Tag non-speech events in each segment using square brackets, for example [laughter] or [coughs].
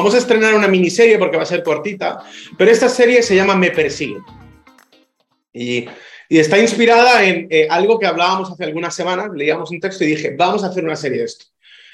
Vamos a estrenar una miniserie porque va a ser cortita, pero esta serie se llama Me Persiguen. Y, está inspirada en eh, algo que hablábamos hace algunas semanas, leíamos un texto y dije, vamos a hacer una serie de esto.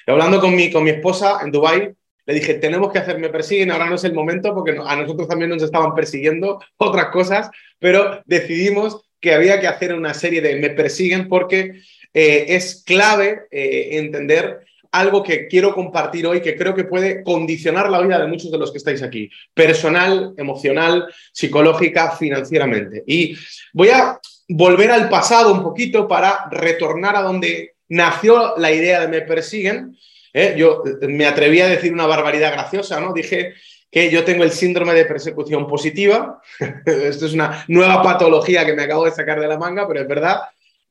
Y hablando con mi, con mi esposa en Dubai le dije, tenemos que hacer Me Persiguen, ahora no es el momento porque a nosotros también nos estaban persiguiendo [laughs] otras cosas, pero decidimos que había que hacer una serie de Me Persiguen porque eh, es clave eh, entender algo que quiero compartir hoy que creo que puede condicionar la vida de muchos de los que estáis aquí, personal, emocional, psicológica, financieramente. Y voy a volver al pasado un poquito para retornar a donde nació la idea de Me Persiguen. ¿eh? Yo me atreví a decir una barbaridad graciosa, ¿no? Dije que yo tengo el síndrome de persecución positiva. [laughs] Esto es una nueva patología que me acabo de sacar de la manga, pero es verdad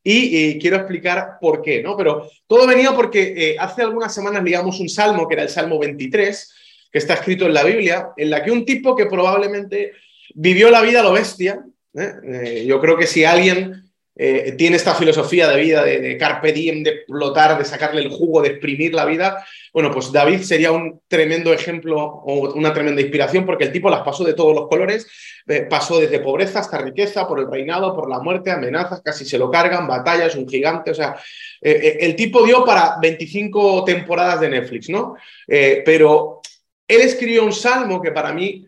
y quiero explicar por qué, ¿no? Pero todo venía porque eh, hace algunas semanas leíamos un salmo, que era el Salmo 23, que está escrito en la Biblia, en la que un tipo que probablemente vivió la vida a lo bestia, ¿eh? Eh, yo creo que si alguien tiene esta filosofía de vida, de, de, carpe diem, de explotar, de sacarle el jugo, de exprimir la vida, bueno, pues David sería un tremendo ejemplo o una tremenda inspiración porque el tipo las pasó de todos los colores, eh, pasó desde pobreza hasta riqueza, por el reinado, por la muerte, amenazas, casi se lo cargan, batallas, un gigante, o sea, eh, eh, el tipo dio para 25 temporadas de Netflix, ¿no? pero él escribió un salmo que para mí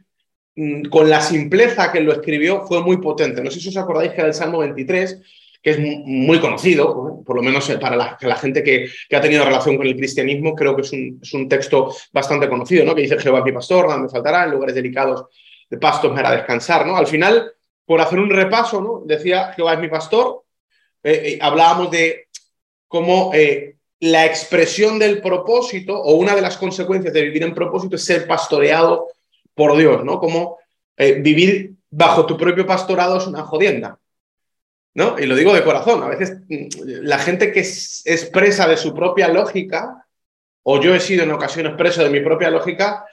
mm, con la simpleza que lo escribió fue muy potente. No sé si os acordáis que era el Salmo 23, que es muy conocido, por lo menos para la, gente que, ha tenido relación con el cristianismo, creo que es un, texto bastante conocido, ¿no? que dice Jehová mi pastor, nada me faltará, en lugares delicados de pastos me hará descansar. ¿no? Al final, por hacer un repaso, ¿no? decía Jehová es mi pastor, eh, eh, hablábamos de cómo eh, la expresión del propósito o una de las consecuencias de vivir en propósito es ser pastoreado por Dios, ¿no? Como vivir bajo tu propio pastorado es una jodienda. Y lo digo de corazón, a veces mm, la gente que es expresa de su propia lógica, o yo he sido en ocasiones preso de mi propia lógica,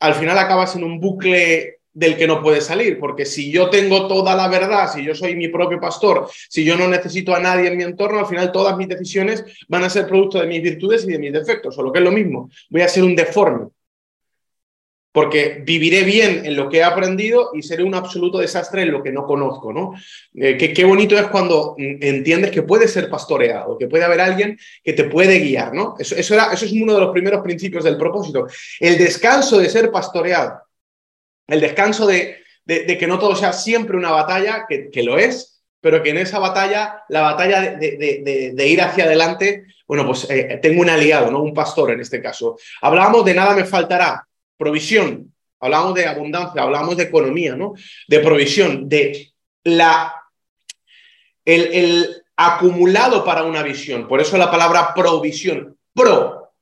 al final acabas en un bucle del que no puedes salir, porque si yo tengo toda la verdad, si yo soy mi propio pastor, si yo no necesito a nadie en mi entorno, al final todas mis decisiones van a ser producto de mis virtudes y de mis defectos, o lo que es lo mismo, voy a ser un deforme porque viviré bien en lo que he aprendido y seré un absoluto desastre en lo que no conozco, ¿no? Eh, qué bonito es cuando mm, entiendes que puedes ser pastoreado, que puede haber alguien que te puede guiar, ¿no? Eso, es uno de los primeros principios del propósito. El descanso de ser pastoreado, el descanso de, que no todo sea siempre una batalla, que, que, lo es, pero que en esa batalla, la batalla de, de ir hacia adelante, bueno, pues eh, tengo un aliado, ¿no? Un pastor en este caso. Hablábamos de nada me faltará provisión, hablamos de abundancia, hablamos de economía, ¿no? De provisión, de la, el, acumulado para una visión. Por eso la palabra provisión, pro,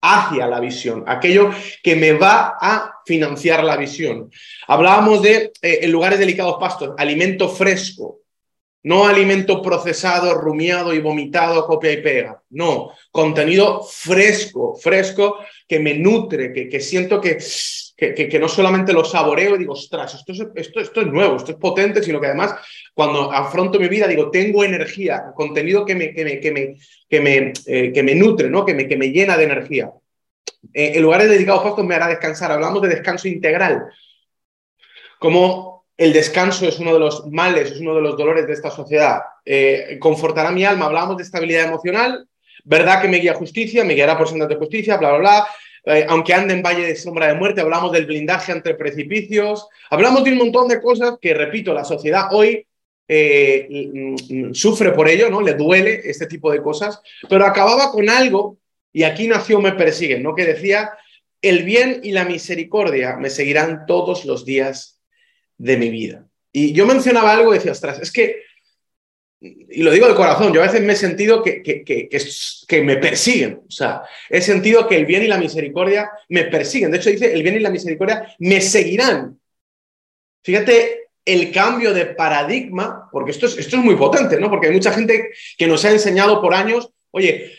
hacia la visión, aquello que me va a financiar la visión. Hablábamos de, eh, en lugares delicados pastos, alimento fresco, no alimento procesado, rumiado y vomitado, copia y pega. No, contenido fresco, fresco, que me nutre, que, que siento que, que, que, no solamente lo saboreo y digo, ostras, esto es, esto, esto es nuevo, esto es potente, sino que además cuando afronto mi vida digo, tengo energía, contenido que me, que me, que me, que me, eh, que me nutre, ¿no? que, me, que me llena de energía. Eh, en lugares dedicados a pastos me hará descansar. Hablamos de descanso integral. Como el descanso es uno de los males, es uno de los dolores de esta sociedad. Eh, confortará mi alma, hablamos de estabilidad emocional, verdad que me guía justicia, me guiará por sendas de justicia, bla, bla, bla. Eh, aunque ande en valle de sombra de muerte, hablamos del blindaje entre precipicios, hablamos de un montón de cosas que, repito, la sociedad hoy eh, mm, sufre por ello, ¿no? Le duele este tipo de cosas, pero acababa con algo, y aquí nació Me Persiguen, ¿no? Que decía, el bien y la misericordia me seguirán todos los días de mi vida. Y yo mencionaba algo y decía, ostras, es que, y lo digo de corazón, yo a veces me he sentido que, que, que, que, me persiguen, o sea, he sentido que el bien y la misericordia me persiguen. De hecho, dice, el bien y la misericordia me seguirán. Fíjate el cambio de paradigma, porque esto es, esto es muy potente, ¿no? Porque hay mucha gente que nos ha enseñado por años, oye,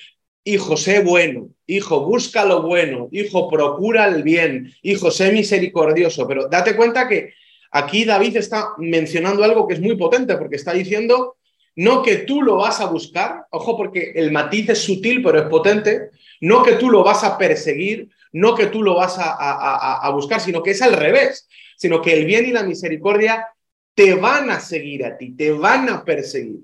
hijo, sé bueno, hijo, busca lo bueno, hijo, procura el bien, hijo, sé misericordioso, pero date cuenta que Aquí David está mencionando algo que es muy potente porque está diciendo no que tú lo vas a buscar, ojo porque el matiz es sutil pero es potente, no que tú lo vas a perseguir, no que tú lo vas a, buscar, sino que es al revés, sino que el bien y la misericordia te van a seguir a ti, te van a perseguir.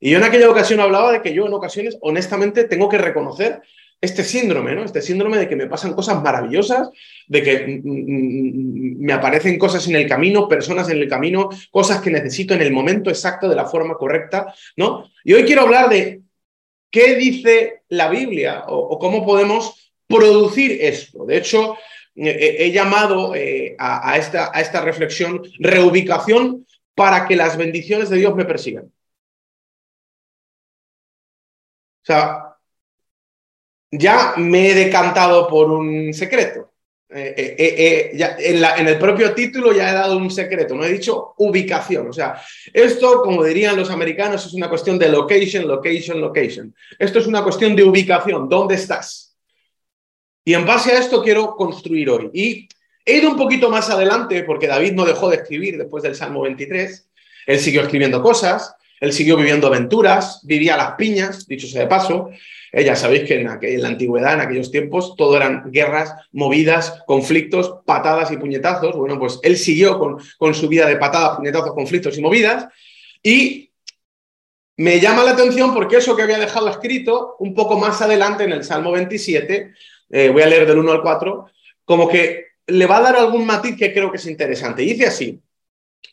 Y yo en aquella ocasión hablaba de que yo en ocasiones, honestamente, tengo que reconocer este síndrome, ¿no? Este síndrome de que me pasan cosas maravillosas, de que mm, mm, mm, me aparecen cosas en el camino, personas en el camino, cosas que necesito en el momento exacto, de la forma correcta, ¿no? Y hoy quiero hablar de qué dice la Biblia o, cómo podemos producir esto. De hecho, he llamado eh, a, esta, a esta reflexión reubicación para que las bendiciones de Dios me persigan. O sea, ya me he decantado por un secreto. Eh, eh, eh, ya en, el propio título ya he dado un secreto, no he dicho ubicación. O sea, esto, como dirían los americanos, es una cuestión de location, location, location. Esto es una cuestión de ubicación, ¿dónde estás? Y en base a esto quiero construir hoy. Y he ido un poquito más adelante porque David no dejó de escribir después del Salmo 23. Él siguió escribiendo cosas, él siguió viviendo aventuras, vivía las piñas, dicho sea de paso. Eh, ya sabéis que en, la antigüedad, en aquellos tiempos, todo eran guerras, movidas, conflictos, patadas y puñetazos. Bueno, pues él siguió con, con su vida de patadas, puñetazos, conflictos y movidas. Y me llama la atención porque eso que había dejado escrito un poco más adelante en el Salmo 27, eh, voy a leer del 1 al 4, como que le va a dar algún matiz que creo que es interesante. dice así,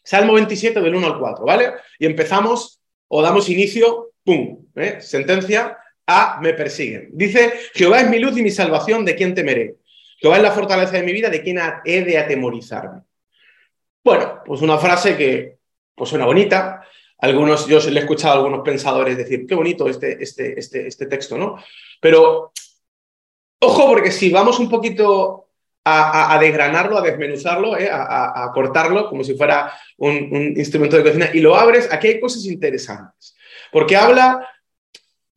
Salmo 27 del 1 al 4, ¿vale? Y empezamos o damos inicio, ¡pum! ¿eh? Sentencia, a me persiguen. Dice, Jehová es mi luz y mi salvación, ¿de quién temeré? Jehová es la fortaleza de mi vida, ¿de quién he de atemorizarme? Bueno, pues una frase que pues suena bonita. Algunos, yo le he escuchado a algunos pensadores decir, qué bonito este, este, este, este texto, ¿no? Pero, ojo, porque si vamos un poquito a, desgranarlo, a desmenuzarlo, ¿eh? a, cortarlo como si fuera un, un instrumento de cocina y lo abres, aquí hay cosas interesantes. Porque habla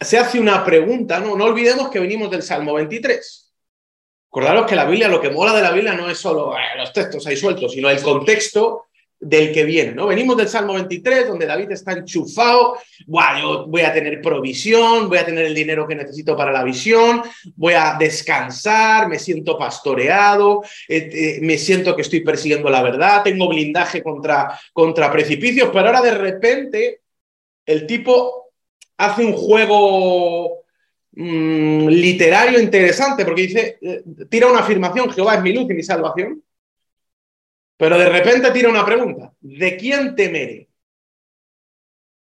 se hace una pregunta, ¿no? No olvidemos que venimos del Salmo 23. Acordaros que la Biblia, lo que mola de la Biblia no es solo eh, los textos ahí sueltos, sino el contexto del que viene, ¿no? Venimos del Salmo 23, donde David está enchufado, Buah, yo voy a tener provisión, voy a tener el dinero que necesito para la visión, voy a descansar, me siento pastoreado, eh, eh, me siento que estoy persiguiendo la verdad, tengo blindaje contra, contra precipicios, pero ahora de repente el tipo hace un juego mm, literario interesante, porque dice, eh, tira una afirmación, Jehová es mi luz y mi salvación, pero de repente tira una pregunta, ¿de quién temeré?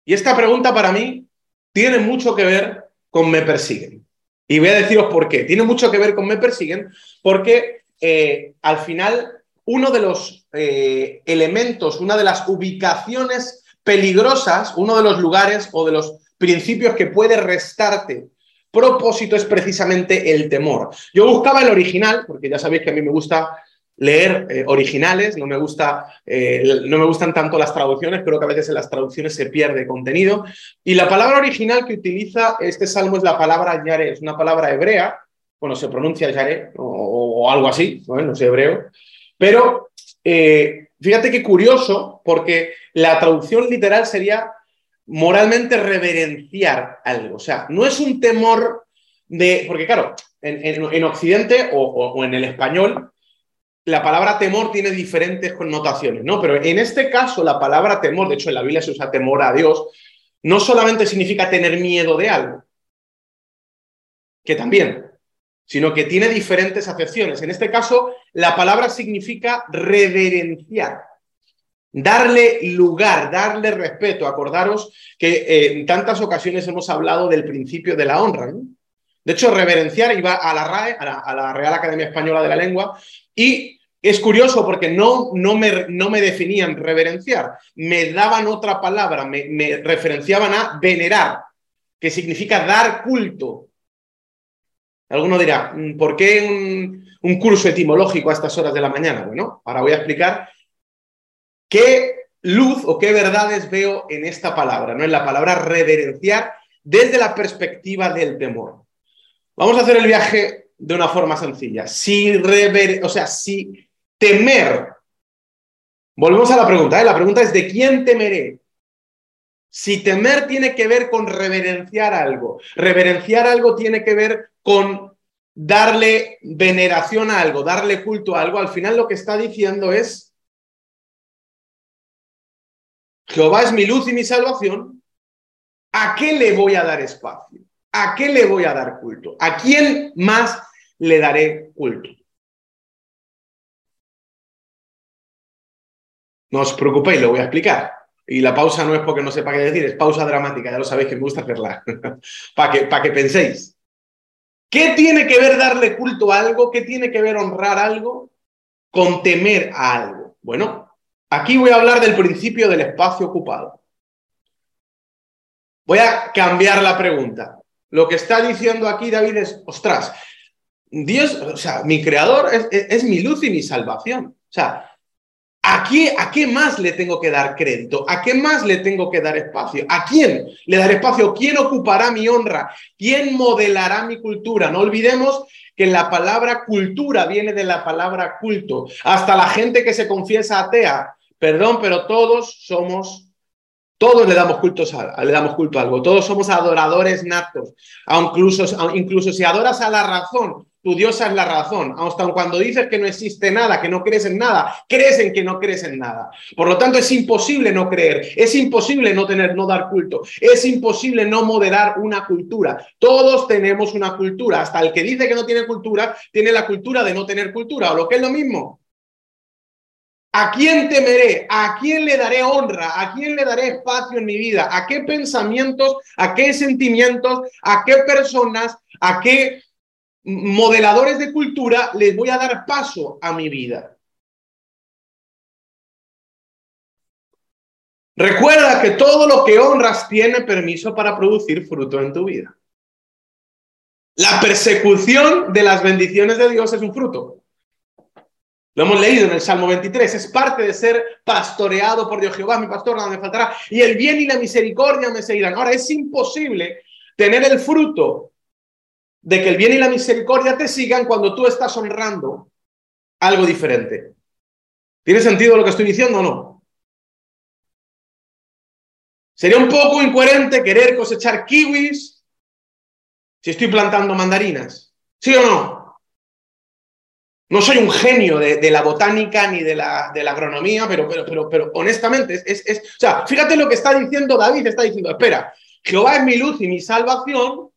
Y esta pregunta para mí tiene mucho que ver con me persiguen. Y voy a deciros por qué. Tiene mucho que ver con me persiguen porque eh, al final uno de los eh, elementos, una de las ubicaciones peligrosas, uno de los lugares o de los principios que puede restarte propósito es precisamente el temor. Yo buscaba el original, porque ya sabéis que a mí me gusta leer eh, originales, no me, gusta, eh, no me gustan tanto las traducciones, creo que a veces en las traducciones se pierde contenido. Y la palabra original que utiliza este salmo es la palabra yare, es una palabra hebrea, bueno, se pronuncia yare o, algo así, no, sé hebreo, pero eh, fíjate qué curioso, porque la traducción literal sería moralmente reverenciar algo. O sea, no es un temor de. Porque, claro, en, Occidente o, en el español, la palabra temor tiene diferentes connotaciones, ¿no? Pero en este caso, la palabra temor, de hecho, en la Biblia se usa temor a Dios, no solamente significa tener miedo de algo, que también, sino que tiene diferentes acepciones. En este caso, la palabra significa reverenciar darle lugar, darle respeto. Acordaros que eh, en tantas ocasiones hemos hablado del principio de la honra. De hecho, reverenciar iba a la RAE, a la, Real Academia Española de la Lengua, y es curioso porque no, no, me, no me definían reverenciar, me daban otra palabra, me, referenciaban a venerar, que significa dar culto. Alguno dirá, mm, ¿por qué un, un curso etimológico a estas horas de la mañana? Bueno, ahora voy a explicar ¿Qué luz o qué verdades veo en esta palabra, no en la palabra reverenciar desde la perspectiva del temor? Vamos a hacer el viaje de una forma sencilla. Si rever, o sea, si temer, volvemos a la pregunta, ¿eh? la pregunta es ¿de quién temeré? Si temer tiene que ver con reverenciar algo, reverenciar algo tiene que ver con darle veneración a algo, darle culto a algo, al final lo que está diciendo es, Jehová es mi luz y mi salvación, ¿a qué le voy a dar espacio? ¿A qué le voy a dar culto? ¿A quién más le daré culto? No os preocupéis, lo voy a explicar. Y la pausa no es porque no sepa qué decir, es pausa dramática, ya lo sabéis que me gusta hacerla, [laughs] para que, que penséis. ¿Qué tiene que ver darle culto a algo? ¿Qué tiene que ver honrar algo con temer a algo? Bueno, aquí voy a hablar del principio del espacio ocupado. Voy a cambiar la pregunta. Lo que está diciendo aquí David es, ostras, Dios, o sea, mi creador es, mi luz y mi salvación. O sea, ¿A qué, más le tengo que dar crédito? ¿A qué más le tengo que dar espacio? ¿A quién le daré espacio? ¿Quién ocupará mi honra? ¿Quién modelará mi cultura? No olvidemos que la palabra cultura viene de la palabra culto. Hasta la gente que se confiesa atea, perdón, pero todos somos todos le damos, cultos a, le damos culto a algo, todos somos adoradores natos, incluso, incluso si adoras a la razón, tu diosa es la razón. Hasta cuando dices que no existe nada, que no crees en nada, crees en que no crees en nada. Por lo tanto, es imposible no creer, es imposible no tener, no dar culto, es imposible no moderar una cultura. Todos tenemos una cultura. Hasta el que dice que no tiene cultura, tiene la cultura de no tener cultura, o lo que es lo mismo. ¿A quién temeré? ¿A quién le daré honra? ¿A quién le daré espacio en mi vida? ¿A qué pensamientos? ¿A qué sentimientos? ¿A qué personas? ¿A qué modeladores de cultura, les voy a dar paso a mi vida. Recuerda que todo lo que honras tiene permiso para producir fruto en tu vida. La persecución de las bendiciones de Dios es un fruto. Lo hemos leído en el Salmo 23. Es parte de ser pastoreado por Dios. Jehová, mi pastor, nada me faltará. Y el bien y la misericordia me seguirán. Ahora, es imposible tener el fruto de que el bien y la misericordia te sigan cuando tú estás honrando algo diferente. ¿Tiene sentido lo que estoy diciendo o no? Sería un poco incoherente querer cosechar kiwis si estoy plantando mandarinas. ¿Sí o no? No soy un genio de, la botánica ni de la, agronomía, pero, pero, pero, pero honestamente, es, es, o sea, fíjate lo que está diciendo David, está diciendo, espera, Jehová es mi luz y mi salvación,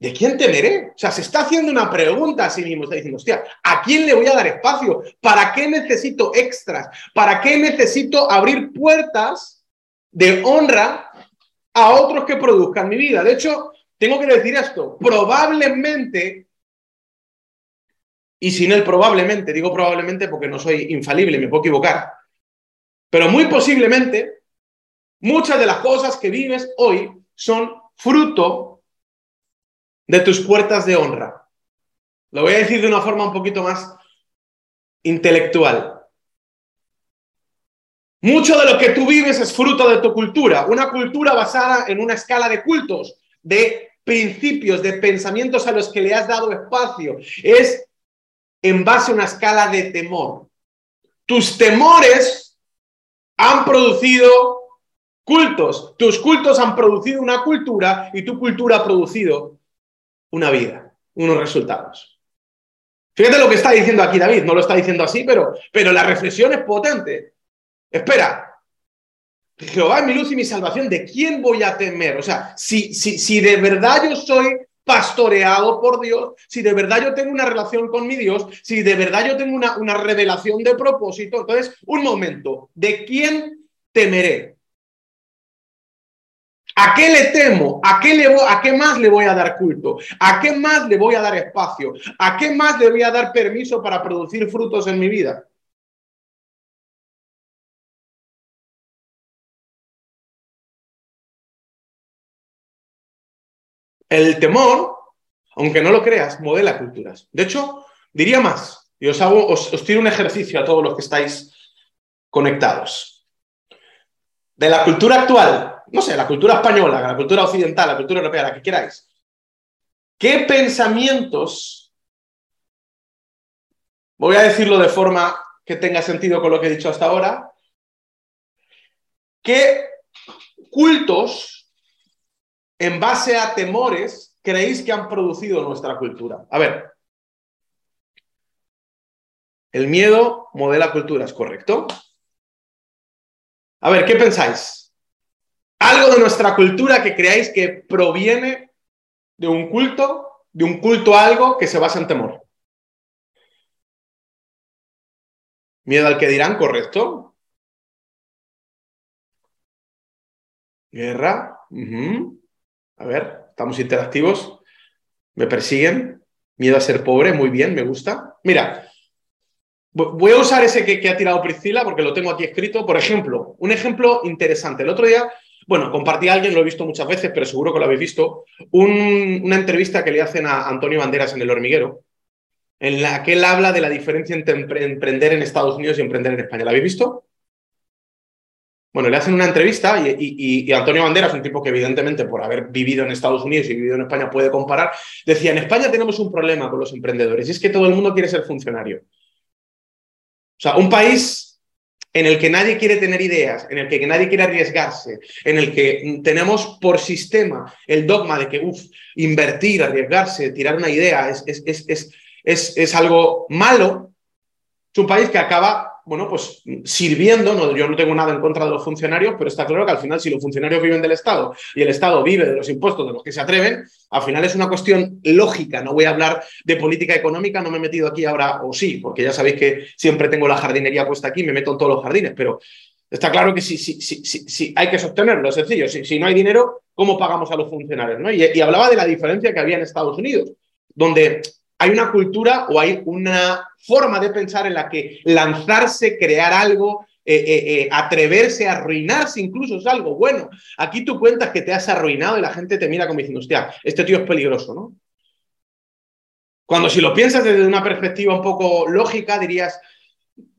¿De quién temeré? O sea, se está haciendo una pregunta a sí mismo, está diciendo, hostia, ¿a quién le voy a dar espacio? ¿Para qué necesito extras? ¿Para qué necesito abrir puertas de honra a otros que produzcan mi vida? De hecho, tengo que decir esto, probablemente, y sin él probablemente, digo probablemente porque no soy infalible, me puedo equivocar, pero muy posiblemente, muchas de las cosas que vives hoy son fruto de tus puertas de honra. Lo voy a decir de una forma un poquito más intelectual. Mucho de lo que tú vives es fruto de tu cultura, una cultura basada en una escala de cultos, de principios, de pensamientos a los que le has dado espacio. Es en base a una escala de temor. Tus temores han producido cultos, tus cultos han producido una cultura y tu cultura ha producido una vida, unos resultados. Fíjate lo que está diciendo aquí David, no lo está diciendo así, pero, pero la reflexión es potente. Espera, Jehová es mi luz y mi salvación, ¿de quién voy a temer? O sea, si, si, si de verdad yo soy pastoreado por Dios, si de verdad yo tengo una relación con mi Dios, si de verdad yo tengo una, una revelación de propósito, entonces, un momento, ¿de quién temeré? ¿A qué le temo? ¿A qué, le ¿A qué más le voy a dar culto? ¿A qué más le voy a dar espacio? ¿A qué más le voy a dar permiso para producir frutos en mi vida? El temor, aunque no lo creas, modela culturas. De hecho, diría más, y os, hago, os, tiro un ejercicio a todos los que estáis conectados. De la cultura actual, no sé, la cultura española, la cultura occidental, la cultura europea, la que queráis, ¿qué pensamientos, voy a decirlo de forma que tenga sentido con lo que he dicho hasta ahora, qué cultos en base a temores, creéis que han producido nuestra cultura? A ver. El miedo modela culturas, ¿correcto? A ver, ¿qué pensáis? Algo de nuestra cultura que creáis que proviene de un culto, de un culto a algo que se basa en temor. Miedo al que dirán, ¿correcto? Guerra. A ver, estamos interactivos. Me persiguen. Miedo a ser pobre, muy bien, me gusta. Mira, voy a usar ese que, ha tirado Priscila porque lo tengo aquí escrito. Por ejemplo, un ejemplo interesante. El otro día, bueno, compartí a alguien, lo he visto muchas veces, pero seguro que lo habéis visto, una entrevista que le hacen a Antonio Banderas en El Hormiguero, en la que él habla de la diferencia entre emprender en Estados Unidos y emprender en España. ¿La habéis visto? Bueno, le hacen una entrevista y, Antonio Banderas, un tipo que evidentemente por haber vivido en Estados Unidos y vivido en España puede comparar, decía, en España tenemos un problema con los emprendedores y es que todo el mundo quiere ser funcionario. O sea, un país en el que nadie quiere tener ideas, en el que nadie quiere arriesgarse, en el que tenemos por sistema el dogma de que, uff, invertir, arriesgarse, tirar una idea es, es, es, es algo malo, es un país que acaba bueno, pues sirviendo, yo no tengo nada en contra de los funcionarios, pero está claro que al final si los funcionarios viven del Estado y el Estado vive de los impuestos de los que se atreven, al final es una cuestión lógica. No voy a hablar de política económica, no me he metido aquí ahora, o sí, porque ya sabéis que siempre tengo la jardinería puesta aquí, me meto en todos los jardines, pero está claro que si, si, si, hay que sostenerlo, es sencillo. Si, no hay dinero, ¿cómo pagamos a los funcionarios? ¿no? y hablaba de la diferencia que había en Estados Unidos, donde hay una cultura o hay una forma de pensar en la que lanzarse, crear algo, eh, eh, eh, atreverse, arruinarse incluso es algo bueno. Aquí tú cuentas que te has arruinado y la gente te mira como diciendo, hostia, este tío es peligroso, ¿no? Cuando si lo piensas desde una perspectiva un poco lógica, dirías,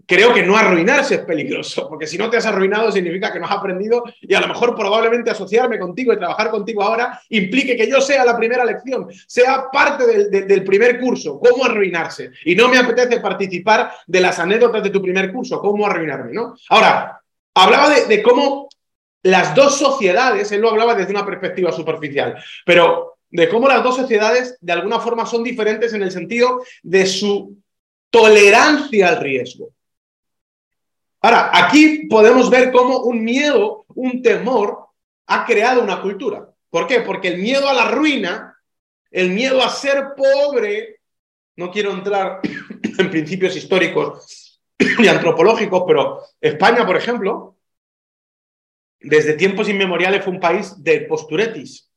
creo que no arruinarse es peligroso, porque si no te has arruinado significa que no has aprendido y a lo mejor probablemente asociarme contigo y trabajar contigo ahora implique que yo sea la primera lección, sea parte del, primer curso, cómo arruinarse. Y no me apetece participar de las anécdotas de tu primer curso, cómo arruinarme, ¿no? Ahora, hablaba de, de cómo las dos sociedades, él lo hablaba desde una perspectiva superficial, pero de cómo las dos sociedades de alguna forma son diferentes en el sentido de su tolerancia al riesgo. Ahora, aquí podemos ver cómo un miedo, un temor, ha creado una cultura. ¿Por qué? Porque el miedo a la ruina, el miedo a ser pobre, no quiero entrar [coughs] en principios históricos [coughs] y antropológicos, pero España, por ejemplo, desde tiempos inmemoriales fue un país de posturetis.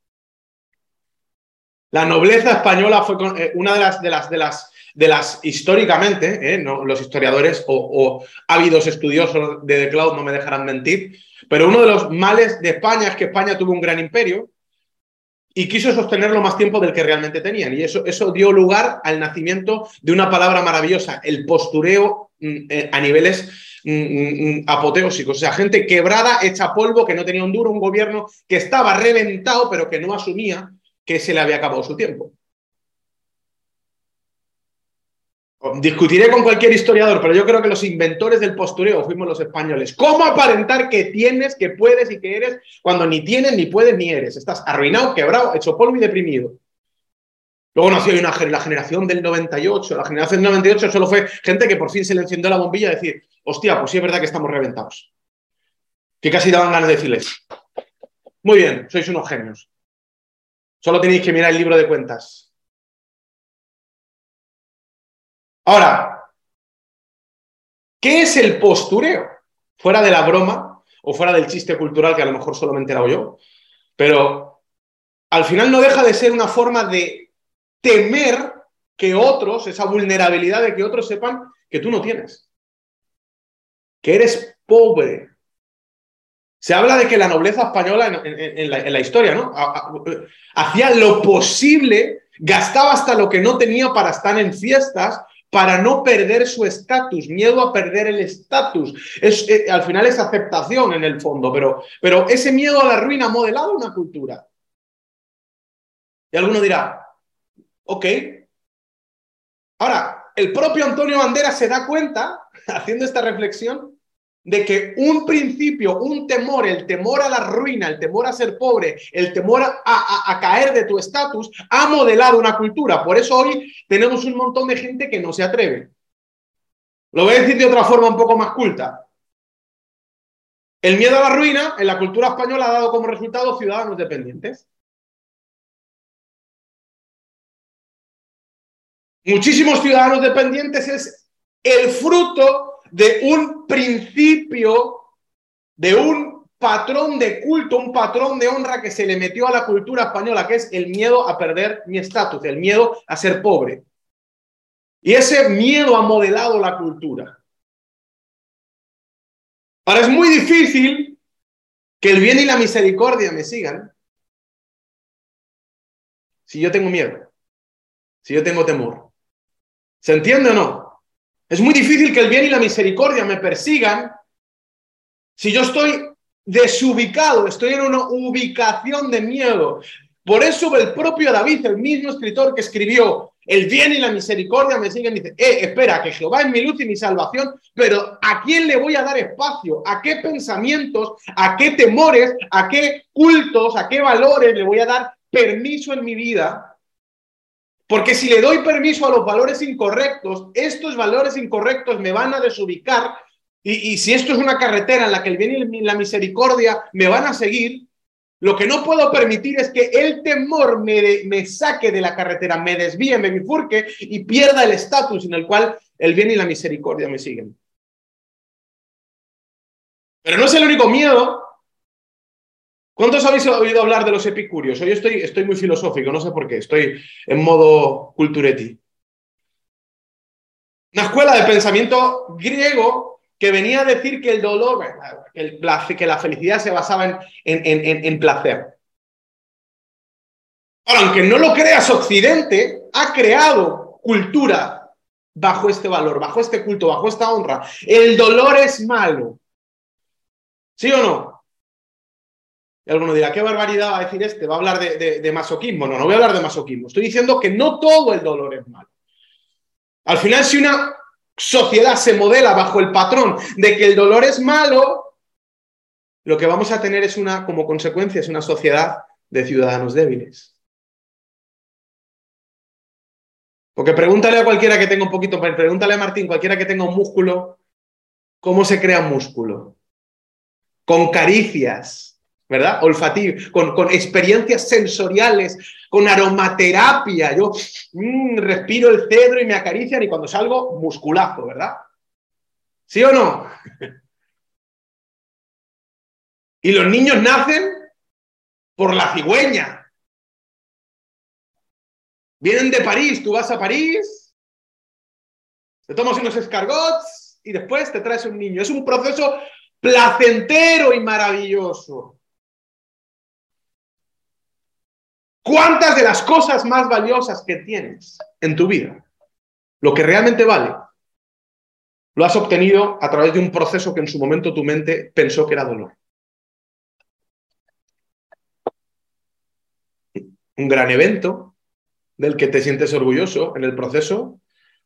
La nobleza española fue eh, una de las, de las, de las de las históricamente, ¿eh? no, los historiadores o, ávidos estudiosos de The Cloud no me dejarán mentir, pero uno de los males de España es que España tuvo un gran imperio y quiso sostenerlo más tiempo del que realmente tenían. Y eso, eso dio lugar al nacimiento de una palabra maravillosa, el postureo mm, eh, a niveles mm, mm, apoteósicos. O sea, gente quebrada, hecha polvo, que no tenía un duro, un gobierno que estaba reventado, pero que no asumía que se le había acabado su tiempo. Discutiré con cualquier historiador, pero yo creo que los inventores del postureo fuimos los españoles. ¿Cómo aparentar que tienes, que puedes y que eres cuando ni tienes, ni puedes, ni eres? Estás arruinado, quebrado, hecho polvo y deprimido. Luego nació una, la generación del 98. La generación del 98 solo fue gente que por fin se le encendió la bombilla y decir, hostia, pues sí es verdad que estamos reventados. Que casi daban ganas de decirles, muy bien, sois unos genios. Solo tenéis que mirar el libro de cuentas. Ahora, ¿qué es el postureo? Fuera de la broma o fuera del chiste cultural que a lo mejor solamente era yo, pero al final no deja de ser una forma de temer que otros, esa vulnerabilidad de que otros sepan que tú no tienes, que eres pobre. Se habla de que la nobleza española en, la, en la, historia, ¿no? Hacía lo posible, gastaba hasta lo que no tenía para estar en fiestas, para no perder su estatus, miedo a perder el estatus. Es, eh, al final es aceptación en el fondo, pero, pero ese miedo a la ruina ha modelado una cultura. Y alguno dirá, ok. Ahora, el propio Antonio Bandera se da cuenta, [laughs] haciendo esta reflexión, de que un principio, un temor, el temor a la ruina, el temor a ser pobre, el temor a, caer de tu estatus, ha modelado una cultura. Por eso hoy tenemos un montón de gente que no se atreve. Lo voy a decir de otra forma un poco más culta. El miedo a la ruina en la cultura española ha dado como resultado ciudadanos dependientes. Muchísimos ciudadanos dependientes es el fruto de un principio, de un patrón de culto, un patrón de honra que se le metió a la cultura española, que es el miedo a perder mi estatus, el miedo a ser pobre. Y ese miedo ha modelado la cultura. Ahora es muy difícil que el bien y la misericordia me sigan si yo tengo miedo, si yo tengo temor. ¿Se entiende o no? Es muy difícil que el bien y la misericordia me persigan si yo estoy desubicado, estoy en una ubicación de miedo. Por eso el propio David, el mismo escritor que escribió el bien y la misericordia me siguen, dice, eh, espera, que Jehová es mi luz y mi salvación, pero ¿a quién le voy a dar espacio? ¿A qué pensamientos, a qué temores, a qué cultos, a qué valores le voy a dar permiso en mi vida? Porque si le doy permiso a los valores incorrectos, estos valores incorrectos me van a desubicar y, y si esto es una carretera en la que el bien y la misericordia me van a seguir, lo que no puedo permitir es que el temor me, me saque de la carretera, me desvíe, me bifurque y pierda el estatus en el cual el bien y la misericordia me siguen. Pero no es el único miedo. ¿Cuántos habéis oído hablar de los epicúreos? Hoy estoy, muy filosófico, no sé por qué, estoy en modo culturetti. Una escuela de pensamiento griego que venía a decir que el dolor, que la felicidad se basaba en, en, placer. Ahora, aunque no lo creas, Occidente ha creado cultura bajo este valor, bajo este culto, bajo esta honra. El dolor es malo. ¿Sí o no? Y alguno dirá, ¿qué barbaridad va a decir este? ¿Va a hablar de, masoquismo? No, no voy a hablar de masoquismo. Estoy diciendo que no todo el dolor es malo. Al final, si una sociedad se modela bajo el patrón de que el dolor es malo, lo que vamos a tener es una, como consecuencia, es una sociedad de ciudadanos débiles. Porque pregúntale a cualquiera que tenga un poquito, pregúntale a Martín, cualquiera que tenga un músculo, ¿cómo se crea un músculo? Con caricias, ¿verdad? Olfativo, con, con experiencias sensoriales, con aromaterapia. Yo mm, respiro el cedro y me acarician y cuando salgo, musculazo, ¿verdad? ¿Sí o no? [laughs] y los niños nacen por la cigüeña. Vienen de París, tú vas a París, te tomas unos escargots y después te traes un niño. Es un proceso placentero y maravilloso. ¿Cuántas de las cosas más valiosas que tienes en tu vida, lo que realmente vale, lo has obtenido a través de un proceso que en su momento tu mente pensó que era dolor? Un gran evento del que te sientes orgulloso en el proceso,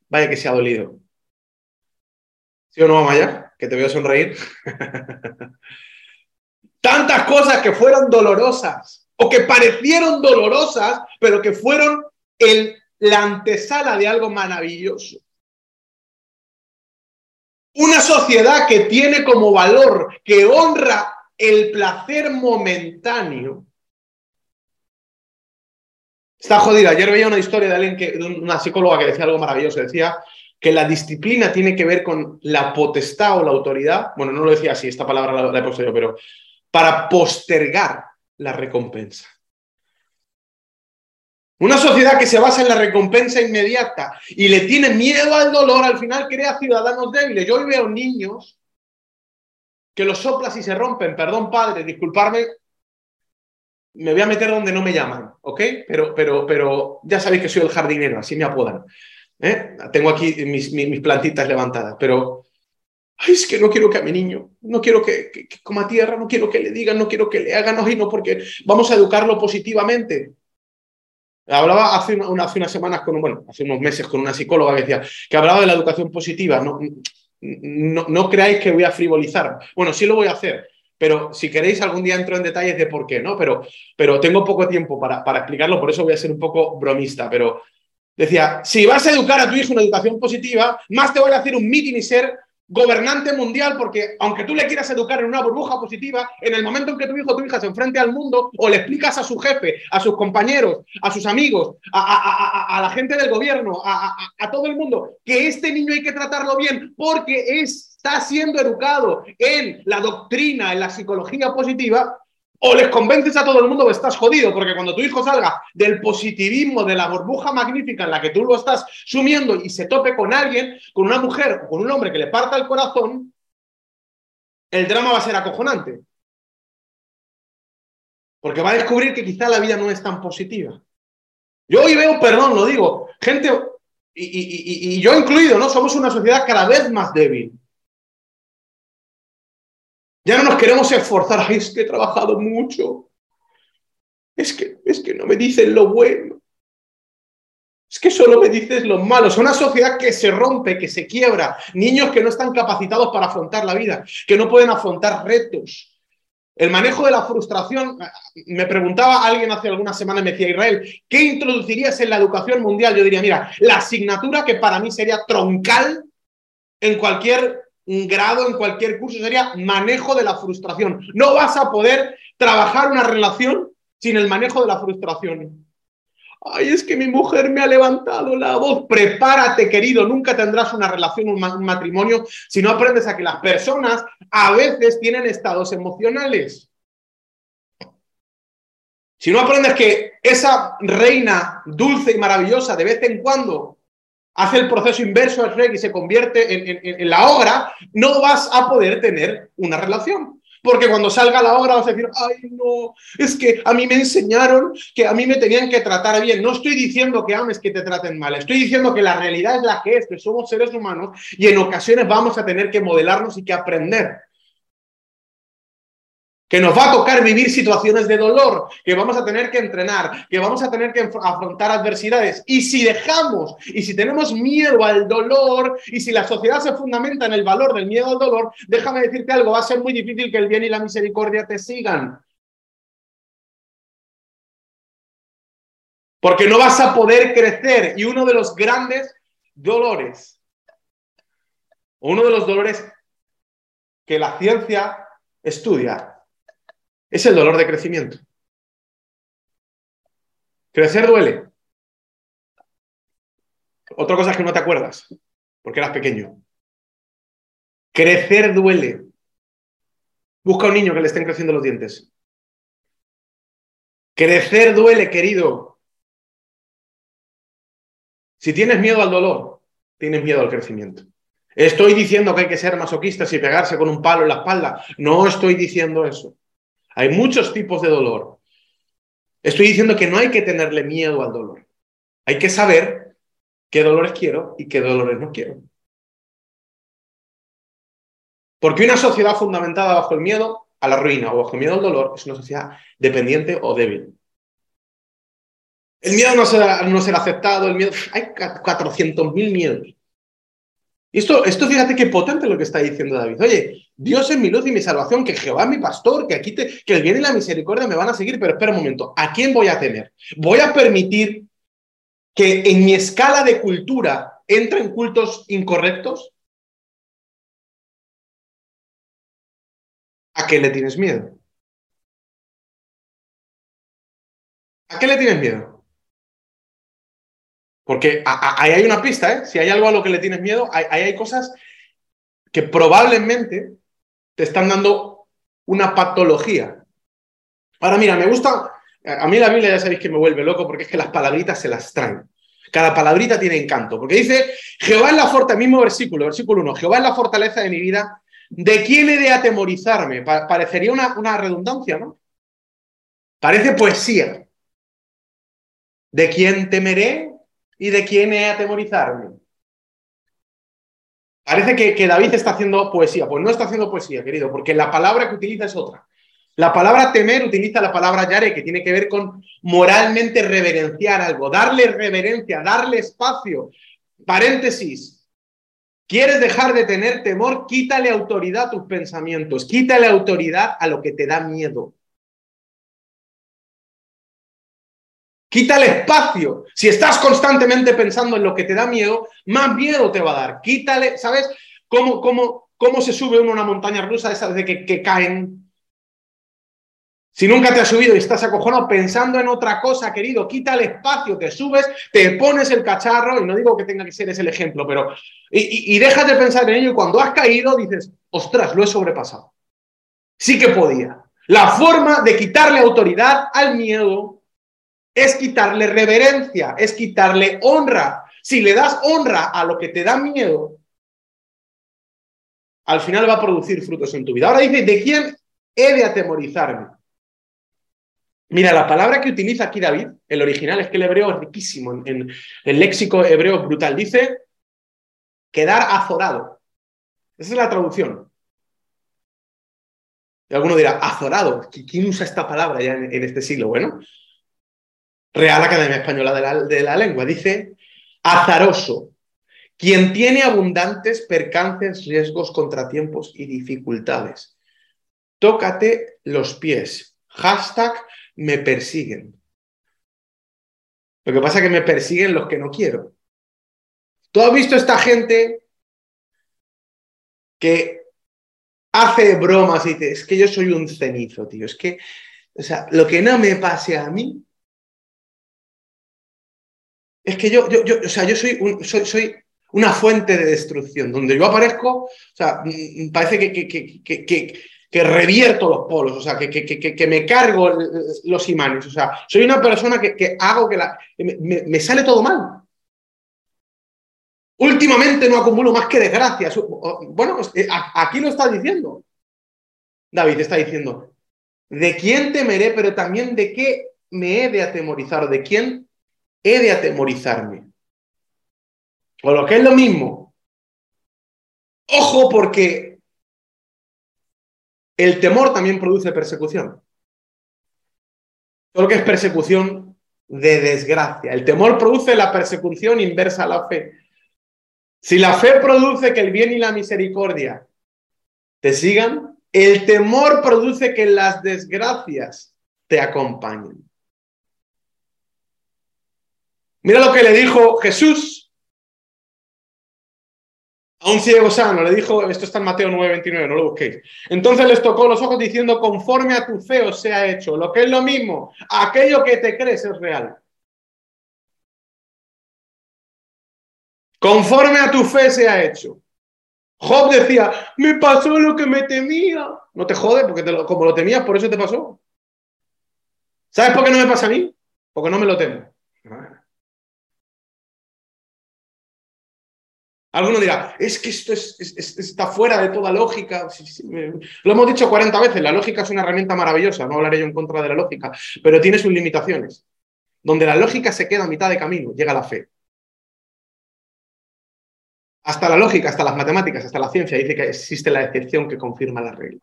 vaya que se ha dolido. ¿Sí o no, Maya? Que te veo sonreír. [laughs] Tantas cosas que fueron dolorosas o que parecieron dolorosas, pero que fueron el, la antesala de algo maravilloso. Una sociedad que tiene como valor, que honra el placer momentáneo, está jodida. Ayer veía una historia de alguien que, una psicóloga que decía algo maravilloso. Decía que la disciplina tiene que ver con la potestad o la autoridad. Bueno, no lo decía así, esta palabra la, la he puesto yo, pero para postergar la recompensa. Una sociedad que se basa en la recompensa inmediata y le tiene miedo al dolor, al final crea ciudadanos débiles. Yo hoy veo niños que los soplas y se rompen. Perdón, padre, disculparme. Me voy a meter donde no me llaman, ¿ok? Pero, pero, pero ya sabéis que soy el jardinero, así me apodan. ¿eh? Tengo aquí mis, mis plantitas levantadas, pero Ay, es que no quiero que a mi niño, no quiero que, coma tierra, no quiero que le digan, no quiero que le hagan, no, no, porque vamos a educarlo positivamente. Hablaba hace, una, hace unas semanas, con, bueno, hace unos meses con una psicóloga que decía que hablaba de la educación positiva. No, no, creáis que voy a frivolizar. Bueno, sí lo voy a hacer, pero si queréis algún día entro en detalles de por qué, ¿no? Pero, pero tengo poco tiempo para, para explicarlo, por eso voy a ser un poco bromista, pero decía, si vas a educar a tu hijo una educación positiva, más te voy a hacer un meeting y ser gobernante mundial, porque aunque tú le quieras educar en una burbuja positiva, en el momento en que tu hijo o tu hija se enfrente al mundo o le explicas a su jefe, a sus compañeros, a sus amigos, a, la gente del gobierno, a, todo el mundo, que este niño hay que tratarlo bien porque está siendo educado en la doctrina, en la psicología positiva, o les convences a todo el mundo que estás jodido, porque cuando tu hijo salga del positivismo, de la burbuja magnífica en la que tú lo estás sumiendo y se tope con alguien, con una mujer o con un hombre que le parta el corazón, el drama va a ser acojonante. Porque va a descubrir que quizá la vida no es tan positiva. Yo hoy veo, perdón, lo digo, gente, y, y yo incluido, ¿no? Somos una sociedad cada vez más débil. Ya no nos queremos esforzar. es que he trabajado mucho. Es que, es que no me dicen lo bueno. Es que solo me dices lo malo. Es una sociedad que se rompe, que se quiebra. Niños que no están capacitados para afrontar la vida, que no pueden afrontar retos. El manejo de la frustración, me preguntaba alguien hace algunas semanas, me decía Israel, ¿qué introducirías en la educación mundial? Yo diría, mira, la asignatura que para mí sería troncal en cualquier un grado en cualquier curso sería manejo de la frustración. No vas a poder trabajar una relación sin el manejo de la frustración. Ay, es que mi mujer me ha levantado la voz. Prepárate, querido. Nunca tendrás una relación, un matrimonio, si no aprendes a que las personas a veces tienen estados emocionales. Si no aprendes que esa reina dulce y maravillosa de vez en cuando hace el proceso inverso al rey y se convierte en, la obra, no vas a poder tener una relación. Porque cuando salga la obra vas a decir, ay, no, es que a mí me enseñaron que a mí me tenían que tratar bien. No estoy diciendo que ames que te traten mal, estoy diciendo que la realidad es la que es, que somos seres humanos y en ocasiones vamos a tener que modelarnos y que aprender que nos va a tocar vivir situaciones de dolor, que vamos a tener que entrenar, que vamos a tener que afrontar adversidades. Y si dejamos, y si tenemos miedo al dolor, y si la sociedad se fundamenta en el valor del miedo al dolor, déjame decirte algo, va a ser muy difícil que el bien y la misericordia te sigan. Porque no vas a poder crecer. Y uno de los grandes dolores, uno de los dolores que la ciencia estudia, es el dolor de crecimiento. Crecer duele. Otra cosa es que no te acuerdas, porque eras pequeño. Crecer duele. Busca un niño que le estén creciendo los dientes. Crecer duele, querido. Si tienes miedo al dolor, tienes miedo al crecimiento. Estoy diciendo que hay que ser masoquistas y pegarse con un palo en la espalda. No estoy diciendo eso. Hay muchos tipos de dolor. Estoy diciendo que no hay que tenerle miedo al dolor. Hay que saber qué dolores quiero y qué dolores no quiero. Porque una sociedad fundamentada bajo el miedo a la ruina o bajo el miedo al dolor es una sociedad dependiente o débil. El miedo no será, no aceptado, el miedo... Hay 400.000 miedos. Esto, esto fíjate qué potente lo que está diciendo David. Oye, Dios es mi luz y mi salvación, que Jehová es mi pastor, que aquí te, que el bien y la misericordia me van a seguir, pero espera un momento, ¿a quién voy a tener? ¿Voy a permitir que en mi escala de cultura entren cultos incorrectos? ¿A qué le tienes miedo? ¿A qué le tienes miedo? Porque ahí hay una pista, ¿eh? Si hay algo a lo que le tienes miedo, ahí hay cosas que probablemente te están dando una patología. Ahora, mira, me gusta, a mí la Biblia ya sabéis que me vuelve loco porque es que las palabritas se las traen. Cada palabrita tiene encanto, porque dice, Jehová es la fortaleza, mismo versículo, versículo 1, Jehová es la fortaleza de mi vida, ¿de quién he de atemorizarme? parecería una, una redundancia, ¿no? Parece poesía. ¿De quién temeré y de quién he atemorizarme? Parece que, David está haciendo poesía. Pues no está haciendo poesía, querido, porque la palabra que utiliza es otra. La palabra temer utiliza la palabra yare, que tiene que ver con moralmente reverenciar algo, darle reverencia, darle espacio. Paréntesis. ¿Quieres dejar de tener temor? Quítale autoridad a tus pensamientos, quítale autoridad a lo que te da miedo. Quítale espacio. Si estás constantemente pensando en lo que te da miedo, más miedo te va a dar. Quítale, ¿sabes cómo, cómo, cómo se sube uno a una montaña rusa esas de que, caen si nunca te has subido y estás acojonado pensando en otra cosa, querido, quita el espacio, te subes, te pones el cacharro, y no digo que tenga que ser ese el ejemplo, pero. Y, y, dejas de pensar en ello y cuando has caído dices, ostras, lo he sobrepasado. Sí que podía. La forma de quitarle autoridad al miedo es quitarle reverencia, es quitarle honra. Si le das honra a lo que te da miedo, al final va a producir frutos en tu vida. Ahora dice, ¿de quién he de atemorizarme? Mira, la palabra que utiliza aquí David, el original, es que el hebreo es riquísimo, en, el léxico hebreo brutal. Dice quedar azorado. Esa es la traducción. Y alguno dirá, azorado. ¿Quién usa esta palabra ya en, este siglo? Bueno, Real Academia Española de la, de la Lengua dice azaroso, quien tiene abundantes percances, riesgos, contratiempos y dificultades. Tócate los pies. Hashtag me persiguen. Lo que pasa es que me persiguen los que no quiero. ¿Tú has visto esta gente que hace bromas y dice, es que yo soy un cenizo, tío? Es que, o sea, lo que no me pase a mí, es que yo, yo, yo o sea, yo soy, un, soy, soy una fuente de destrucción. Donde yo aparezco, o sea, mm, parece que, que, que que revierto los polos, o sea, que, que, me cargo los imanes. O sea, soy una persona que, hago que la, me, sale todo mal. Últimamente no acumulo más que desgracias. Bueno, pues, eh, aquí lo está diciendo. David está diciendo, ¿de quién temeré, pero también de qué me he de atemorizar? ¿De quién he de atemorizarme? O lo que es lo mismo. Ojo porque el temor también produce persecución. Todo que es persecución de desgracia. El temor produce la persecución inversa a la fe. Si la fe produce que el bien y la misericordia te sigan, el temor produce que las desgracias te acompañen. Mira lo que le dijo Jesús a un ciego sano le dijo, esto está en Mateo 9:29, no lo busquéis. Entonces les tocó los ojos diciendo, conforme a tu fe os sea hecho. Lo que es lo mismo, aquello que te crees es real. Conforme a tu fe se ha hecho. Job decía, me pasó lo que me temía. No te jode, porque como lo temías, por eso te pasó. ¿Sabes por qué no me pasa a mí? Porque no me lo temo. Alguno dirá, es que esto está fuera de toda lógica. Lo hemos dicho 40 veces, la lógica es una herramienta maravillosa, no hablaré yo en contra de la lógica, pero tiene sus limitaciones. Donde la lógica se queda a mitad de camino, llega la fe. Hasta la lógica, hasta las matemáticas, hasta la ciencia dice que existe la excepción que confirma la regla.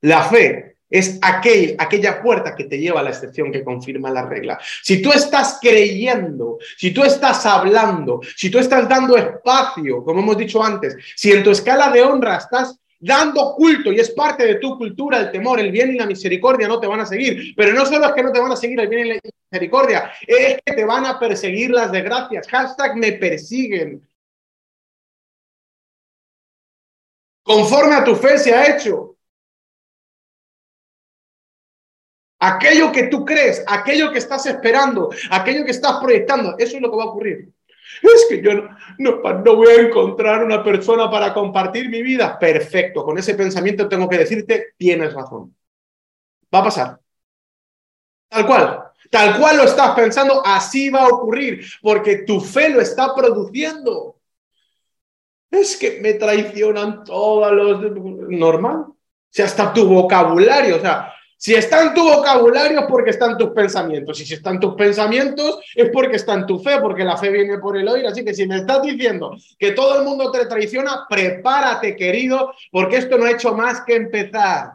La fe es aquel, aquella puerta que te lleva a la excepción que confirma la regla. Si tú estás creyendo, si tú estás hablando, si tú estás dando espacio, como hemos dicho antes, si en tu escala de honra estás dando culto y es parte de tu cultura, el temor, el bien y la misericordia no te van a seguir. Pero no solo es que no te van a seguir el bien y la misericordia, es que te van a perseguir las desgracias. Hashtag me persiguen. Conforme a tu fe se ha hecho. Aquello que tú crees, aquello que estás esperando, aquello que estás proyectando, eso es lo que va a ocurrir. Es que yo no, no, voy a encontrar una persona para compartir mi vida. Perfecto, con ese pensamiento tengo que decirte, tienes razón. Va a pasar. Tal cual. Tal cual lo estás pensando, así va a ocurrir, porque tu fe lo está produciendo. Es que me traicionan todos los... Normal. O sea, hasta tu vocabulario, o sea, si está en tu vocabulario es porque están tus pensamientos. Y si están tus pensamientos es porque está en tu fe, porque la fe viene por el oír. Así que si me estás diciendo que todo el mundo te traiciona, prepárate, querido, porque esto no ha hecho más que empezar.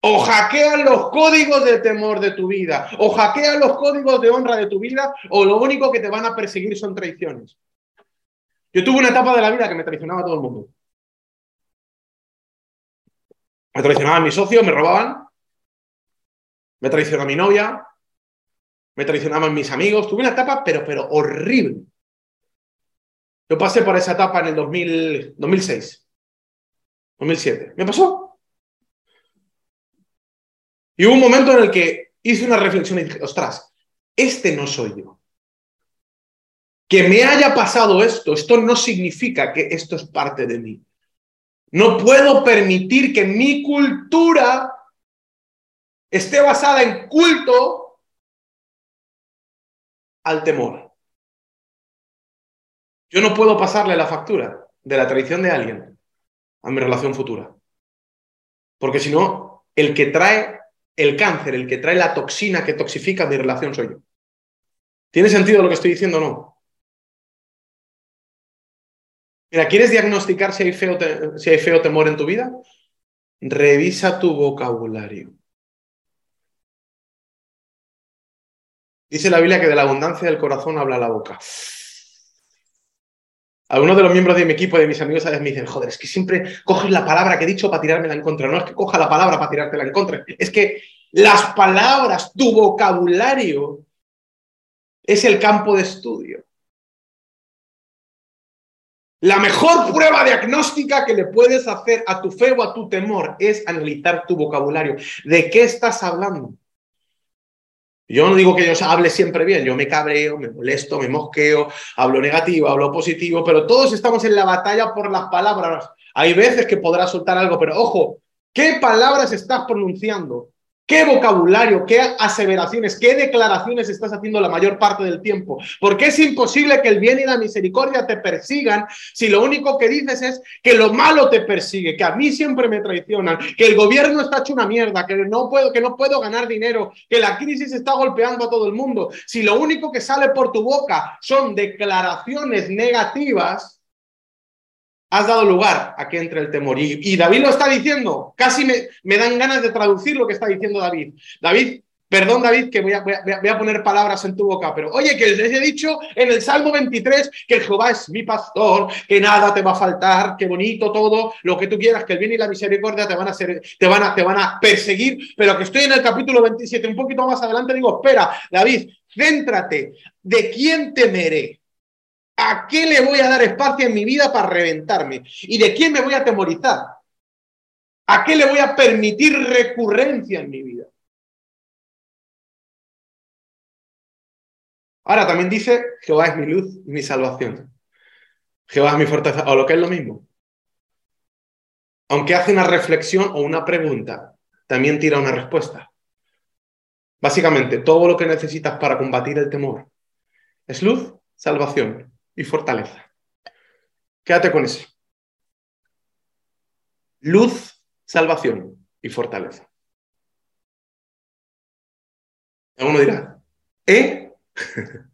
O hackean los códigos de temor de tu vida, o hackean los códigos de honra de tu vida, o lo único que te van a perseguir son traiciones. Yo tuve una etapa de la vida que me traicionaba a todo el mundo. Me traicionaban mis socios, me robaban, me traicionaba mi novia, me traicionaban mis amigos. Tuve una etapa, pero, pero horrible. Yo pasé por esa etapa en el 2000, 2006, 2007. Me pasó. Y hubo un momento en el que hice una reflexión y dije, ostras, este no soy yo. Que me haya pasado esto, esto no significa que esto es parte de mí. No puedo permitir que mi cultura esté basada en culto al temor. Yo no puedo pasarle la factura de la traición de alguien a mi relación futura. Porque si no, el que trae el cáncer, el que trae la toxina que toxifica mi relación soy yo. ¿Tiene sentido lo que estoy diciendo o no? Mira, ¿quieres diagnosticar si hay, feo si hay feo temor en tu vida? Revisa tu vocabulario. Dice la Biblia que de la abundancia del corazón habla la boca. Algunos de los miembros de mi equipo, de mis amigos, a veces me dicen, joder, es que siempre coges la palabra que he dicho para tirármela en contra. No es que coja la palabra para tirártela en contra. Es que las palabras, tu vocabulario, es el campo de estudio. La mejor prueba diagnóstica que le puedes hacer a tu fe o a tu temor es analizar tu vocabulario. ¿De qué estás hablando? Yo no digo que yo hable siempre bien, yo me cabreo, me molesto, me mosqueo, hablo negativo, hablo positivo, pero todos estamos en la batalla por las palabras. Hay veces que podrás soltar algo, pero ojo, ¿qué palabras estás pronunciando? ¿Qué vocabulario, qué aseveraciones, qué declaraciones estás haciendo la mayor parte del tiempo? Porque es imposible que el bien y la misericordia te persigan si lo único que dices es que lo malo te persigue, que a mí siempre me traicionan, que el gobierno está hecho una mierda, que no puedo, que no puedo ganar dinero, que la crisis está golpeando a todo el mundo. Si lo único que sale por tu boca son declaraciones negativas, has dado lugar a que entre el temor. Y, David lo está diciendo, casi me, me, dan ganas de traducir lo que está diciendo David. David, perdón David, que voy a, voy, a, poner palabras en tu boca, pero oye, que les he dicho en el Salmo 23 que Jehová es mi pastor, que nada te va a faltar, que bonito todo, lo que tú quieras, que el bien y la misericordia te van a, hacer, te van a, te van a perseguir, pero que estoy en el capítulo 27, un poquito más adelante, digo, espera, David, céntrate, ¿de quién temeré? ¿A qué le voy a dar espacio en mi vida para reventarme? ¿Y de quién me voy a temorizar? ¿A qué le voy a permitir recurrencia en mi vida? Ahora también dice, Jehová es mi luz mi salvación. Jehová es mi fortaleza, o lo que es lo mismo. Aunque hace una reflexión o una pregunta, también tira una respuesta. Básicamente, todo lo que necesitas para combatir el temor es luz, salvación y fortaleza. Quédate con eso. Luz, salvación y fortaleza. Alguno dirá, ¿eh? [laughs]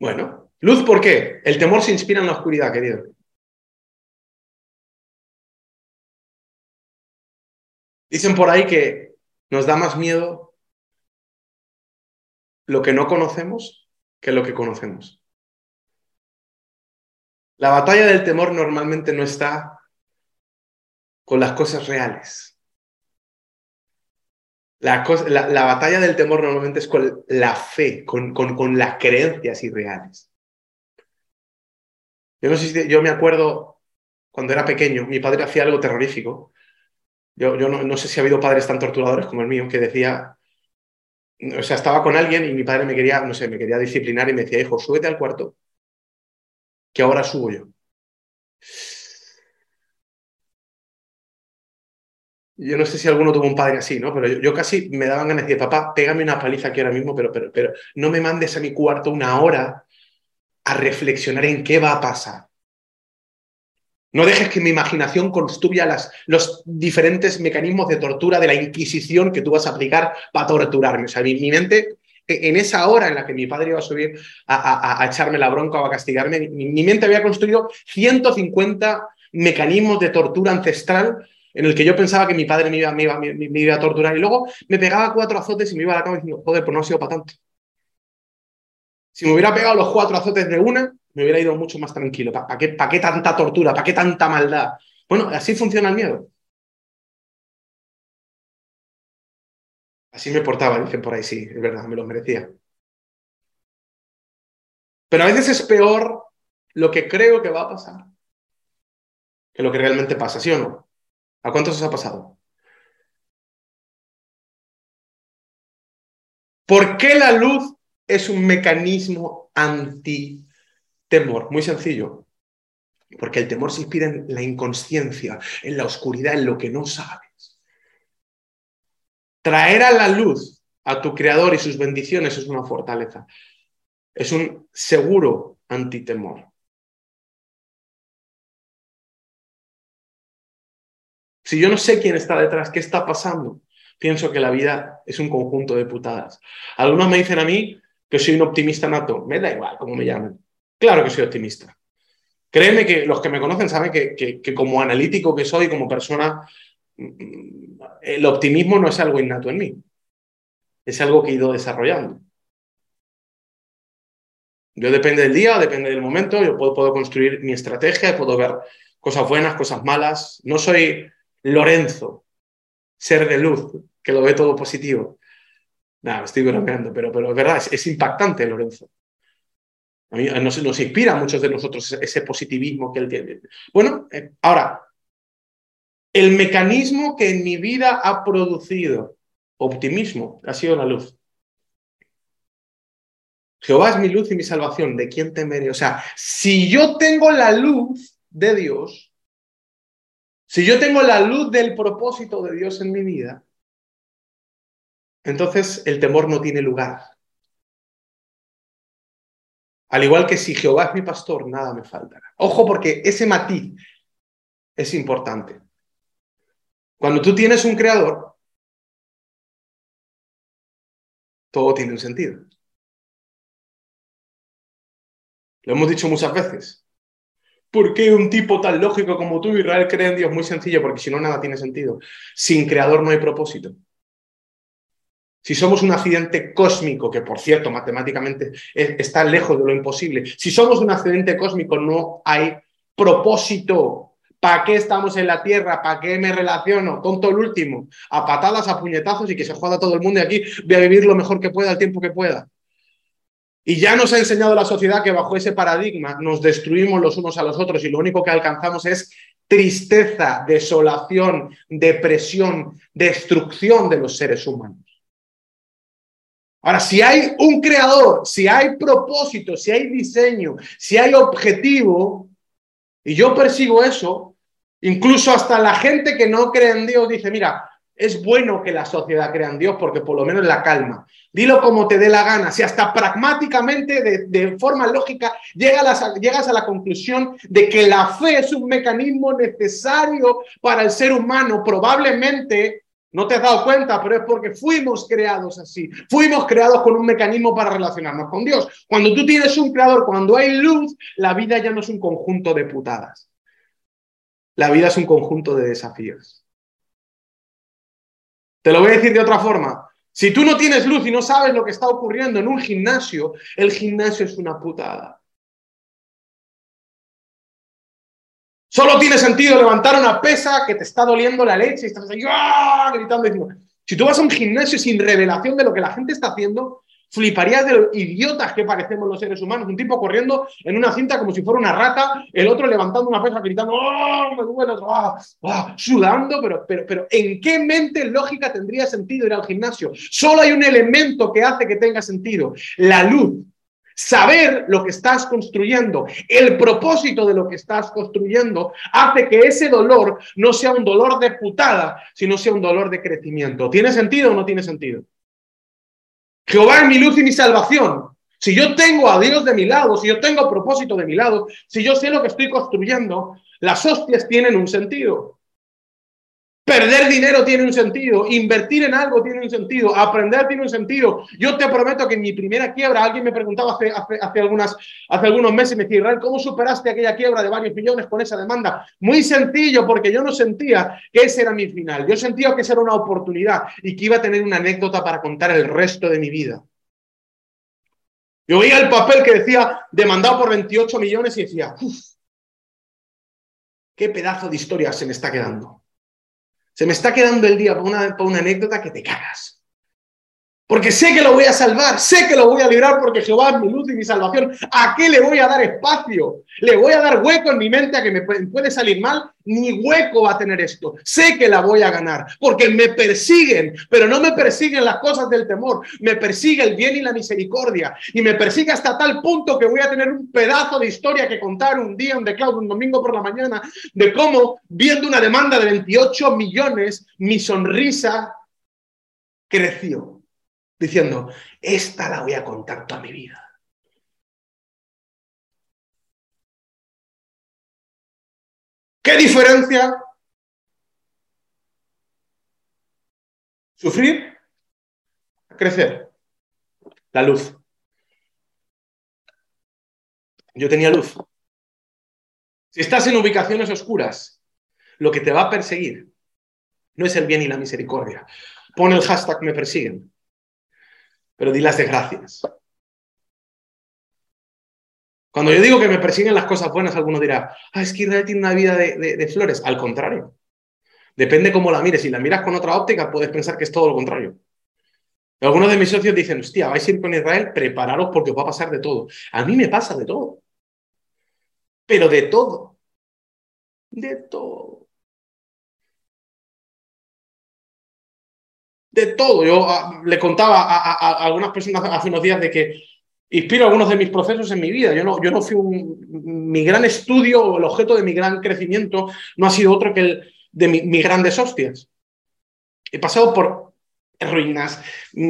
bueno, luz, ¿por qué? El temor se inspira en la oscuridad, querido. Dicen por ahí que nos da más miedo lo que no conocemos que lo que conocemos. La batalla del temor normalmente no está con las cosas reales. La, batalla del temor normalmente es con la fe, con, las creencias irreales. Yo no sé yo me acuerdo cuando era pequeño, mi padre hacía algo terrorífico. Yo, yo no, no, sé si ha habido padres tan torturadores como el mío, que decía, o sea, estaba con alguien y mi padre me quería, no sé, me quería disciplinar y me decía, hijo, súbete al cuarto que ahora subo yo. Yo no sé si alguno tuvo un padre así, ¿no? Pero yo, casi me daban ganas de decir, papá, pégame una paliza aquí ahora mismo, pero, pero, pero no me mandes a mi cuarto una hora a reflexionar en qué va a pasar. No dejes que mi imaginación construya las, los diferentes mecanismos de tortura de la Inquisición que tú vas a aplicar para torturarme. O sea, mi mente en esa hora en la que mi padre iba a subir a, echarme la bronca o a castigarme, mi, mente había construido 150 mecanismos de tortura ancestral en el que yo pensaba que mi padre me iba, me, iba, me, iba, a torturar y luego me pegaba cuatro azotes y me iba a la cama diciendo, joder, pues no ha sido para tanto. Si me hubiera pegado los cuatro azotes de una, me hubiera ido mucho más tranquilo. ¿Para qué, ¿Para qué tanta tortura? ¿Para qué tanta maldad? Bueno, así funciona el miedo. Así me portaba, dicen por ahí, sí, es verdad, me lo merecía. Pero a veces es peor lo que creo que va a pasar que lo que realmente pasa, ¿sí o no? ¿A cuántos os ha pasado? ¿Por qué la luz es un mecanismo anti-temor? Muy sencillo. Porque el temor se inspira en la inconsciencia, en la oscuridad, en lo que no sabes. Traer a la luz a tu creador y sus bendiciones es una fortaleza. Es un seguro antitemor. Si yo no sé quién está detrás, qué está pasando, pienso que la vida es un conjunto de putadas. Algunos me dicen a mí que soy un optimista nato. Me da igual cómo me llamen. Claro que soy optimista. Créeme que los que me conocen saben que, que, como analítico que soy, como persona, el optimismo no es algo innato en mí. Es algo que he ido desarrollando. Yo depende del día, depende del momento, yo puedo, puedo construir mi estrategia, puedo ver cosas buenas, cosas malas. No soy Lorenzo, ser de luz, que lo ve todo positivo. Nada, estoy bromeando, pero, pero es verdad, es, impactante Lorenzo. A mí nos, nos, inspira a muchos de nosotros ese, positivismo que él tiene. Bueno, eh, ahora, el mecanismo que en mi vida ha producido optimismo ha sido la luz. Jehová es mi luz y mi salvación, ¿de quién temeré? O sea, si yo tengo la luz de Dios, si yo tengo la luz del propósito de Dios en mi vida, entonces el temor no tiene lugar. Al igual que si Jehová es mi pastor, nada me faltará. Ojo porque ese matiz es importante. Cuando tú tienes un creador, todo tiene un sentido. Lo hemos dicho muchas veces. ¿Por qué un tipo tan lógico como tú, Israel, cree en Dios? Muy sencillo, porque si no, nada tiene sentido. Sin creador no hay propósito. Si somos un accidente cósmico, que por cierto, matemáticamente está lejos de lo imposible, si somos un accidente cósmico, no hay propósito. ¿Para qué estamos en la Tierra? ¿Para qué me relaciono? Tonto el último. A patadas, a puñetazos y que se joda todo el mundo y aquí voy a vivir lo mejor que pueda, el tiempo que pueda. Y ya nos ha enseñado la sociedad que bajo ese paradigma nos destruimos los unos a los otros y lo único que alcanzamos es tristeza, desolación, depresión, destrucción de los seres humanos. Ahora, si hay un creador, si hay propósito, si hay diseño, si hay objetivo, y yo persigo eso, incluso hasta la gente que no cree en Dios dice, mira, es bueno que la sociedad crea en Dios porque por lo menos la calma. Dilo como te dé la gana. Si hasta pragmáticamente, de, forma lógica, llegas a, llegas a la conclusión de que la fe es un mecanismo necesario para el ser humano, probablemente no te has dado cuenta, pero es porque fuimos creados así. Fuimos creados con un mecanismo para relacionarnos con Dios. Cuando tú tienes un creador, cuando hay luz, la vida ya no es un conjunto de putadas. La vida es un conjunto de desafíos. Te lo voy a decir de otra forma. Si tú no tienes luz y no sabes lo que está ocurriendo en un gimnasio, el gimnasio es una putada. Solo tiene sentido levantar una pesa que te está doliendo la leche y estás ahí ¡ah! gritando. Si tú vas a un gimnasio sin revelación de lo que la gente está haciendo, Fliparías de los idiotas que parecemos los seres humanos. Un tipo corriendo en una cinta como si fuera una rata, el otro levantando una pesa gritando, ¡Oh, me duele! ¡Oh, sudando, pero, pero, pero ¿en qué mente lógica tendría sentido ir al gimnasio? Solo hay un elemento que hace que tenga sentido, la luz. Saber lo que estás construyendo, el propósito de lo que estás construyendo, hace que ese dolor no sea un dolor de putada, sino sea un dolor de crecimiento. ¿Tiene sentido o no tiene sentido? Jehová es mi luz y mi salvación. Si yo tengo a Dios de mi lado, si yo tengo propósito de mi lado, si yo sé lo que estoy construyendo, las hostias tienen un sentido. Perder dinero tiene un sentido, invertir en algo tiene un sentido, aprender tiene un sentido. Yo te prometo que en mi primera quiebra, alguien me preguntaba hace, hace, hace algunos meses, me decía, ¿cómo superaste aquella quiebra de varios millones con esa demanda? Muy sencillo, porque yo no sentía que ese era mi final. Yo sentía que esa era una oportunidad y que iba a tener una anécdota para contar el resto de mi vida. Yo veía el papel que decía demandado por 28 millones y decía, uff, qué pedazo de historia se me está quedando. Se me está quedando el día por una, por una anécdota que te cagas. Porque sé que lo voy a salvar, sé que lo voy a librar porque Jehová es mi luz y mi salvación. ¿A qué le voy a dar espacio? ¿Le voy a dar hueco en mi mente a que me puede salir mal? Ni hueco va a tener esto. Sé que la voy a ganar porque me persiguen, pero no me persiguen las cosas del temor. Me persigue el bien y la misericordia. Y me persigue hasta tal punto que voy a tener un pedazo de historia que contar un día, un declaro, un domingo por la mañana, de cómo, viendo una demanda de 28 millones, mi sonrisa creció diciendo, esta la voy a contar toda mi vida. ¿Qué diferencia? Sufrir, crecer. La luz. Yo tenía luz. Si estás en ubicaciones oscuras, lo que te va a perseguir no es el bien y la misericordia. Pon el hashtag me persiguen pero di las desgracias. Cuando yo digo que me persiguen las cosas buenas, alguno dirá, ah, es que Israel tiene una vida de, flores. Al contrario. Depende cómo la mires. Si la miras con otra óptica, puedes pensar que es todo lo contrario. Algunos de mis socios dicen, hostia, vais a ir con Israel, prepararos porque os va a pasar de todo. A mí me pasa de todo. Pero de todo. De todo. De todo. Yo ah, le contaba a, algunas personas hace unos días de que inspiro algunos de mis procesos en mi vida. Yo no, yo no fui un, mi gran estudio o el objeto de mi gran crecimiento no ha sido otro que el de mis grandes hostias. He pasado por ruinas,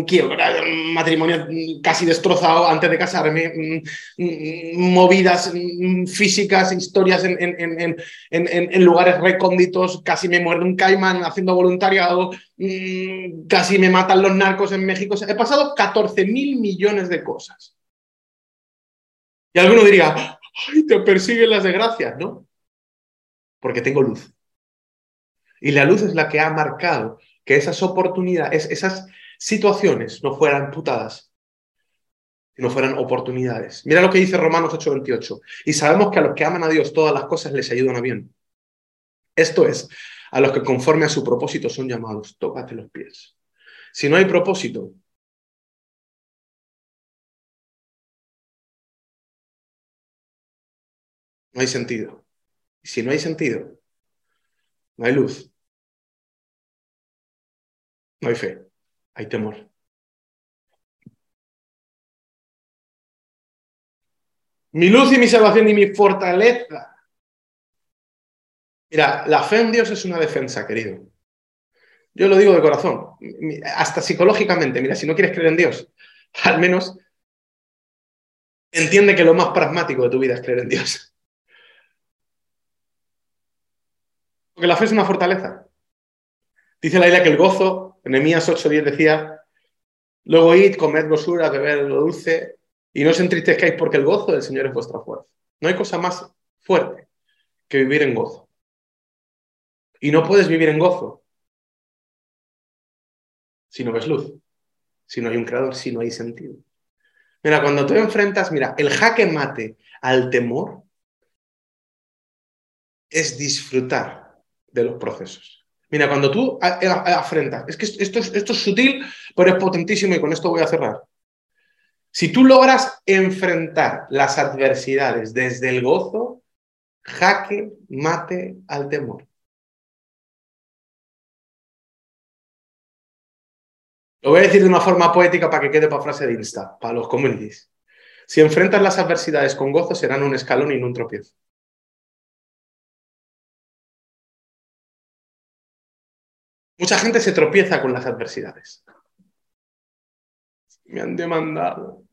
quiebra, matrimonio casi destrozado antes de casarme, mm, mm, movidas mm, físicas, historias en, lugares recónditos, casi me muerde un caimán haciendo voluntariado, casi me matan los narcos en México. He pasado 14 mil millones de cosas. Y alguno diría, ay, te persiguen las desgracias, ¿no? Porque tengo luz. Y la luz es la que ha marcado que esas oportunidades, esas situaciones no fueran putadas, no fueran oportunidades. Mira lo que dice Romanos 8:28. Y sabemos que a los que aman a Dios todas las cosas les ayudan a bien. Esto es, a los que conforme a su propósito son llamados. Tócate los pies. Si no hay propósito, no hay sentido. Si no hay sentido, no hay luz. Hay fe, hay temor. Mi luz y mi salvación y mi fortaleza. Mira, la fe en Dios es una defensa, querido. Yo lo digo de corazón, hasta psicológicamente. Mira, si no quieres creer en Dios, [laughs] al menos entiende que lo más pragmático de tu vida es creer en Dios. Porque la fe es una fortaleza. Dice la idea que el gozo Enemías 8.10 decía, luego id, comed gosura, beber lo dulce, y no os entristezcáis porque el gozo del Señor es vuestra fuerza. No hay cosa más fuerte que vivir en gozo. Y no puedes vivir en gozo si no ves luz, si no hay un creador, si no hay sentido. Mira, cuando tú enfrentas, mira, el jaque mate al temor es disfrutar de los procesos. Mira, cuando tú afrentas, es que esto, es sutil, pero es potentísimo y con esto voy a cerrar. Si tú logras enfrentar las adversidades desde el gozo, jaque mate al temor. Lo voy a decir de una forma poética para que quede para frase de Insta, para los communities. Si enfrentas las adversidades con gozo, serán un escalón y no un tropiezo. Mucha gente se tropieza con las adversidades. Me han demandado.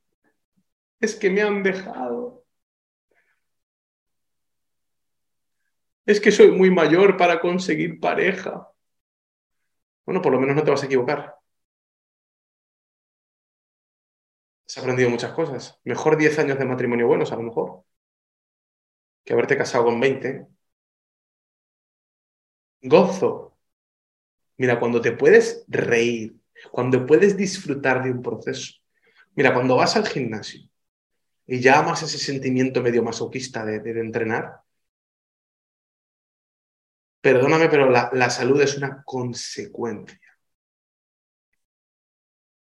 Es que me han dejado. Es que soy muy mayor para conseguir pareja. Bueno, por lo menos no te vas a equivocar. Has aprendido muchas cosas. Mejor 10 años de matrimonio buenos, a lo mejor, que haberte casado con 20. Gozo Mira, cuando te puedes reír, cuando puedes disfrutar de un proceso. Mira, cuando vas al gimnasio y ya amas ese sentimiento medio masoquista de, entrenar, perdóname, pero la, la salud es una consecuencia.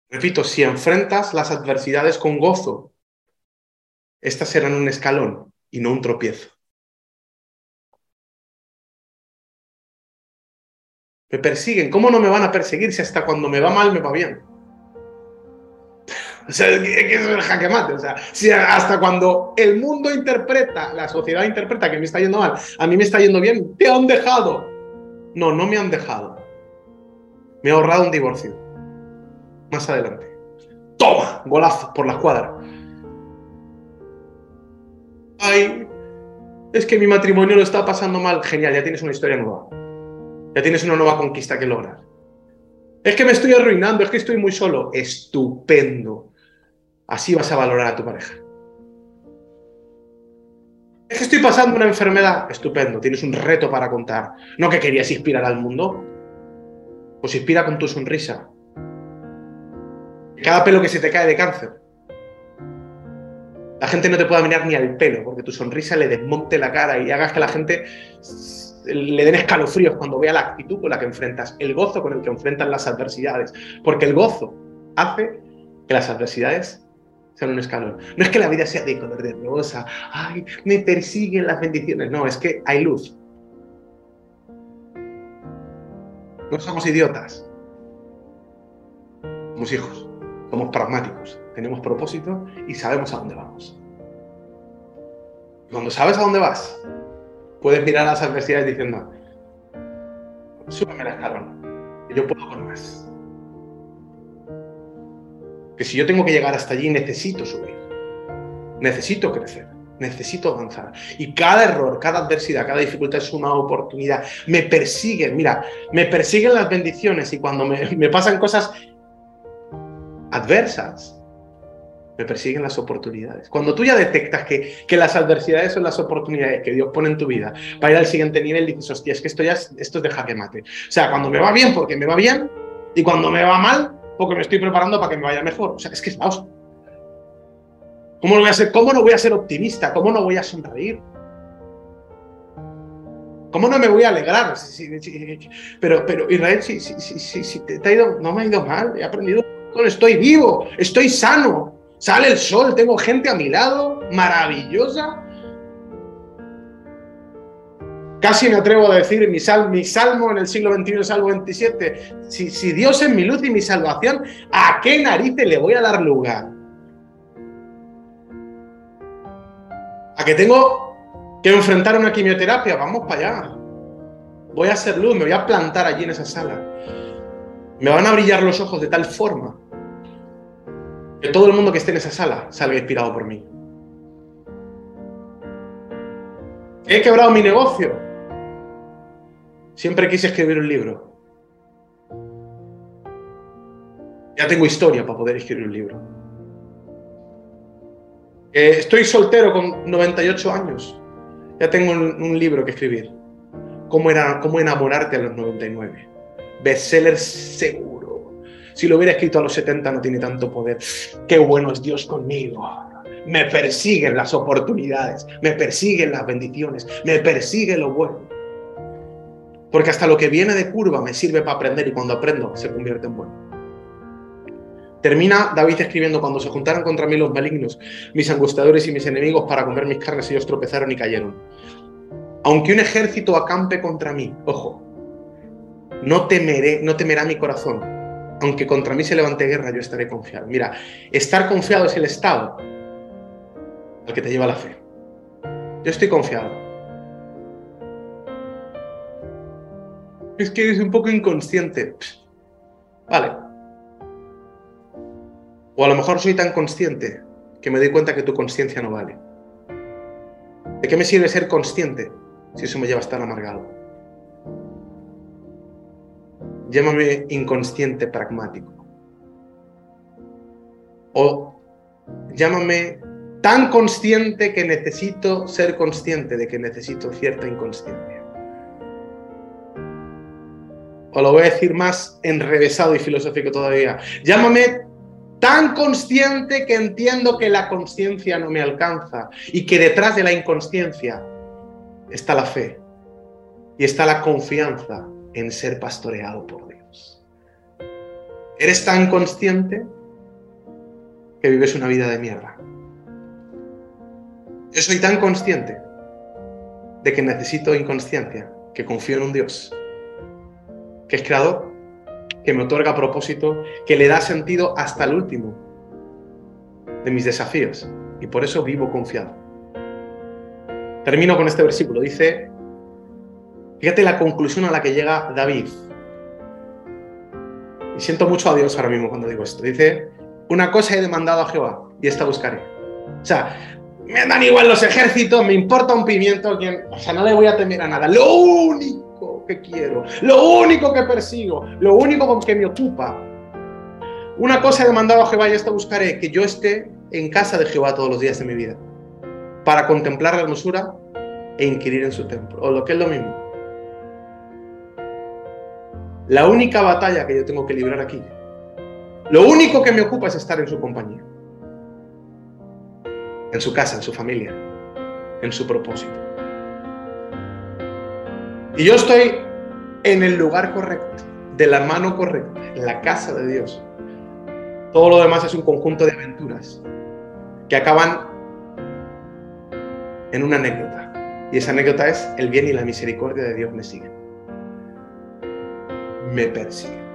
Repito, si enfrentas las adversidades con gozo, estas serán un escalón y no un tropiezo. Me persiguen. ¿Cómo no me van a perseguir si hasta cuando me va mal me va bien? O sea, ¿qué es el jaque mate? O sea, si hasta cuando el mundo interpreta, la sociedad interpreta que me está yendo mal, a mí me está yendo bien, te han dejado. No, no me han dejado. Me he ahorrado un divorcio. Más adelante. Toma, golazo por la escuadra. Ay, es que mi matrimonio lo está pasando mal. Genial, ya tienes una historia nueva. Ya tienes una nueva conquista que lograr. Es que me estoy arruinando, es que estoy muy solo. Estupendo. Así vas a valorar a tu pareja. Es que estoy pasando una enfermedad. Estupendo, tienes un reto para contar. No que querías inspirar al mundo. Pues inspira con tu sonrisa. Cada pelo que se te cae de cáncer. La gente no te pueda mirar ni al pelo, porque tu sonrisa le desmonte la cara y hagas que la gente le den escalofríos cuando vea la actitud con la que enfrentas, el gozo con el que enfrentas las adversidades, porque el gozo hace que las adversidades sean un escalón. No es que la vida sea de color de rosa, ay, me persiguen las bendiciones, no, es que hay luz. No somos idiotas, somos hijos, somos pragmáticos, tenemos propósito y sabemos a dónde vamos. Cuando sabes a dónde vas, puedes mirar las adversidades diciendo, súbeme la escalón, que yo puedo con más. Que si yo tengo que llegar hasta allí, necesito subir, necesito crecer, necesito avanzar. Y cada error, cada adversidad, cada dificultad es una oportunidad. Me persiguen, mira, me persiguen las bendiciones y cuando me pasan cosas adversas, me persiguen las oportunidades. Cuando tú ya detectas que, que, las adversidades son las oportunidades que Dios pone en tu vida para ir al siguiente nivel, dices, hostia, es que esto ya es, esto es de jaque mate. O sea, cuando me va bien, porque me va bien, y cuando me va mal, porque me estoy preparando para que me vaya mejor. O sea, es que es vamos. ¿Cómo no voy a ser, cómo no voy a ser optimista? ¿Cómo no voy a sonreír? ¿Cómo no me voy a alegrar? pero, pero Israel, si, si, te, ha ido, no me ha ido mal, he aprendido, estoy vivo, estoy sano, Sale el sol, tengo gente a mi lado, maravillosa. Casi me atrevo a decir mi, mi salmo en el siglo XXI, salmo 27. Si, si Dios es mi luz y mi salvación, ¿a qué narices le voy a dar lugar? ¿A que tengo que enfrentar una quimioterapia? Vamos para allá. Voy a hacer luz, me voy a plantar allí en esa sala. Me van a brillar los ojos de tal forma que todo el mundo que esté en esa sala salga inspirado por mí. He quebrado mi negocio. Siempre quise escribir un libro. Ya tengo historia para poder escribir un libro. estoy soltero con 98 años. Ya tengo un, libro que escribir. ¿Cómo, era, ¿Cómo enamorarte a los 99? Bestseller seguro si lo hubiera escrito a los 70 no tiene tanto poder. Qué bueno es Dios conmigo. Me persiguen las oportunidades, me persiguen las bendiciones, me persigue lo bueno. Porque hasta lo que viene de curva me sirve para aprender y cuando aprendo se convierte en bueno. Termina David escribiendo, cuando se juntaron contra mí los malignos, mis angustiadores y mis enemigos para comer mis carnes, ellos tropezaron y cayeron. Aunque un ejército acampe contra mí, ojo, no temeré, no temerá mi corazón, aunque contra mí se levante guerra, yo estaré confiado. Mira, estar confiado es el estado al que te lleva la fe. Yo estoy confiado. Es que eres un poco inconsciente. Vale. O a lo mejor soy tan consciente que me doy cuenta que tu conciencia no vale. ¿De qué me sirve ser consciente si eso me lleva a estar amargado? Llámame inconsciente pragmático. O llámame tan consciente que necesito ser consciente de que necesito cierta inconsciencia. O lo voy a decir más enrevesado y filosófico todavía. Llámame tan consciente que entiendo que la conciencia no me alcanza y que detrás de la inconsciencia está la fe y está la confianza en ser pastoreado por Dios. Eres tan consciente que vives una vida de mierda. Yo soy tan consciente de que necesito inconsciencia, que confío en un Dios, que es creador, que me otorga propósito, que le da sentido hasta el último de mis desafíos. Y por eso vivo confiado. Termino con este versículo. Dice, fíjate la conclusión a la que llega David. Y siento mucho a Dios ahora mismo cuando digo esto. Dice, una cosa he demandado a Jehová y esta buscaré. O sea, me dan igual los ejércitos, me importa un pimiento, quien, o sea, no le voy a temer a nada. Lo único que quiero, lo único que persigo, lo único que me ocupa. Una cosa he demandado a Jehová y esta buscaré, que yo esté en casa de Jehová todos los días de mi vida, para contemplar la hermosura e inquirir en su templo, o lo que es lo mismo. La única batalla que yo tengo que librar aquí, lo único que me ocupa es estar en su compañía en su casa, en su familia, en su propósito. Y yo estoy en el lugar correcto, de la mano correcta, en la casa de Dios. Todo lo demás es un conjunto de aventuras que acaban en una anécdota. Y esa anécdota es el bien y la misericordia de Dios me siguen. Me persiguen.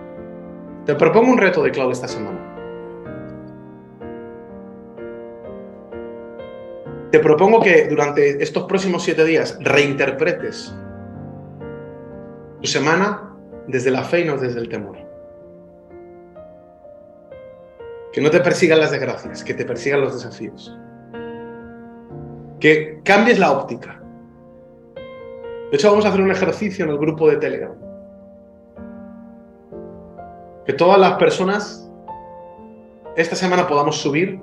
Te propongo un reto de Claudio esta semana. Te propongo que durante estos próximos siete días reinterpretes tu semana desde la fe y no desde el temor. Que no te persigan las desgracias, que te persigan los desafíos. Que cambies la óptica. De hecho, vamos a hacer un ejercicio en el grupo de Telegram. Que todas las personas esta semana podamos subir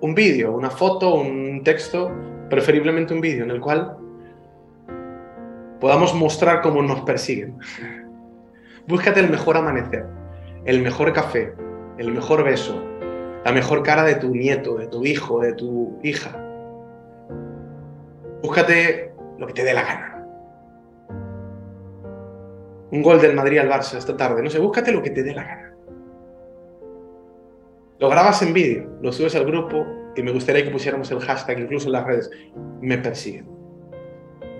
un vídeo, una foto, un texto, preferiblemente un vídeo en el cual podamos mostrar cómo nos persiguen. [laughs] Búscate el mejor amanecer, el mejor café, el mejor beso, la mejor cara de tu nieto, de tu hijo, de tu hija. Búscate lo que te dé la gana. Un gol del Madrid al Barça esta tarde, no sé, búscate lo que te dé la gana. Lo grabas en vídeo, lo subes al grupo y me gustaría que pusiéramos el hashtag incluso en las redes. Me persiguen.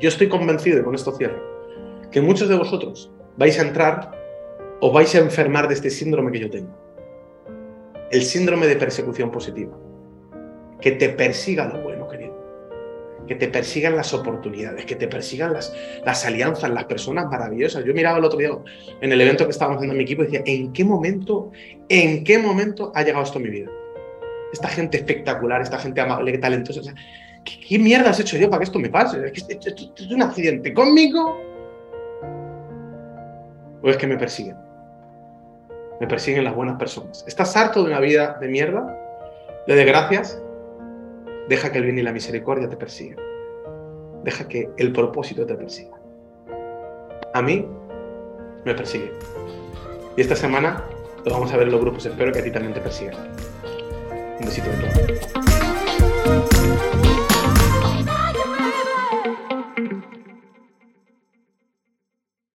Yo estoy convencido, y con esto cierro, que muchos de vosotros vais a entrar o vais a enfermar de este síndrome que yo tengo. El síndrome de persecución positiva. Que te persiga lo bueno. Que te persigan las oportunidades, que te persigan las, las alianzas, las personas maravillosas. Yo miraba el otro día en el evento que estábamos haciendo en mi equipo y decía, ¿en qué momento, en qué momento ha llegado esto a mi vida? esta gente espectacular, esta gente amable, talentosa. O sea, ¿qué, mierda has hecho yo para que esto me pase? ¿Es, es un accidente conmigo? ¿O es que me persiguen? Me persiguen las buenas personas. ¿Estás harto de una vida de mierda? ¿De desgracias? Deja que el bien y la misericordia te persigan. Deja que el propósito te persiga. A mí me persigue. Y esta semana lo vamos a ver en los grupos. Espero que a ti también te persigan. Un besito de todo.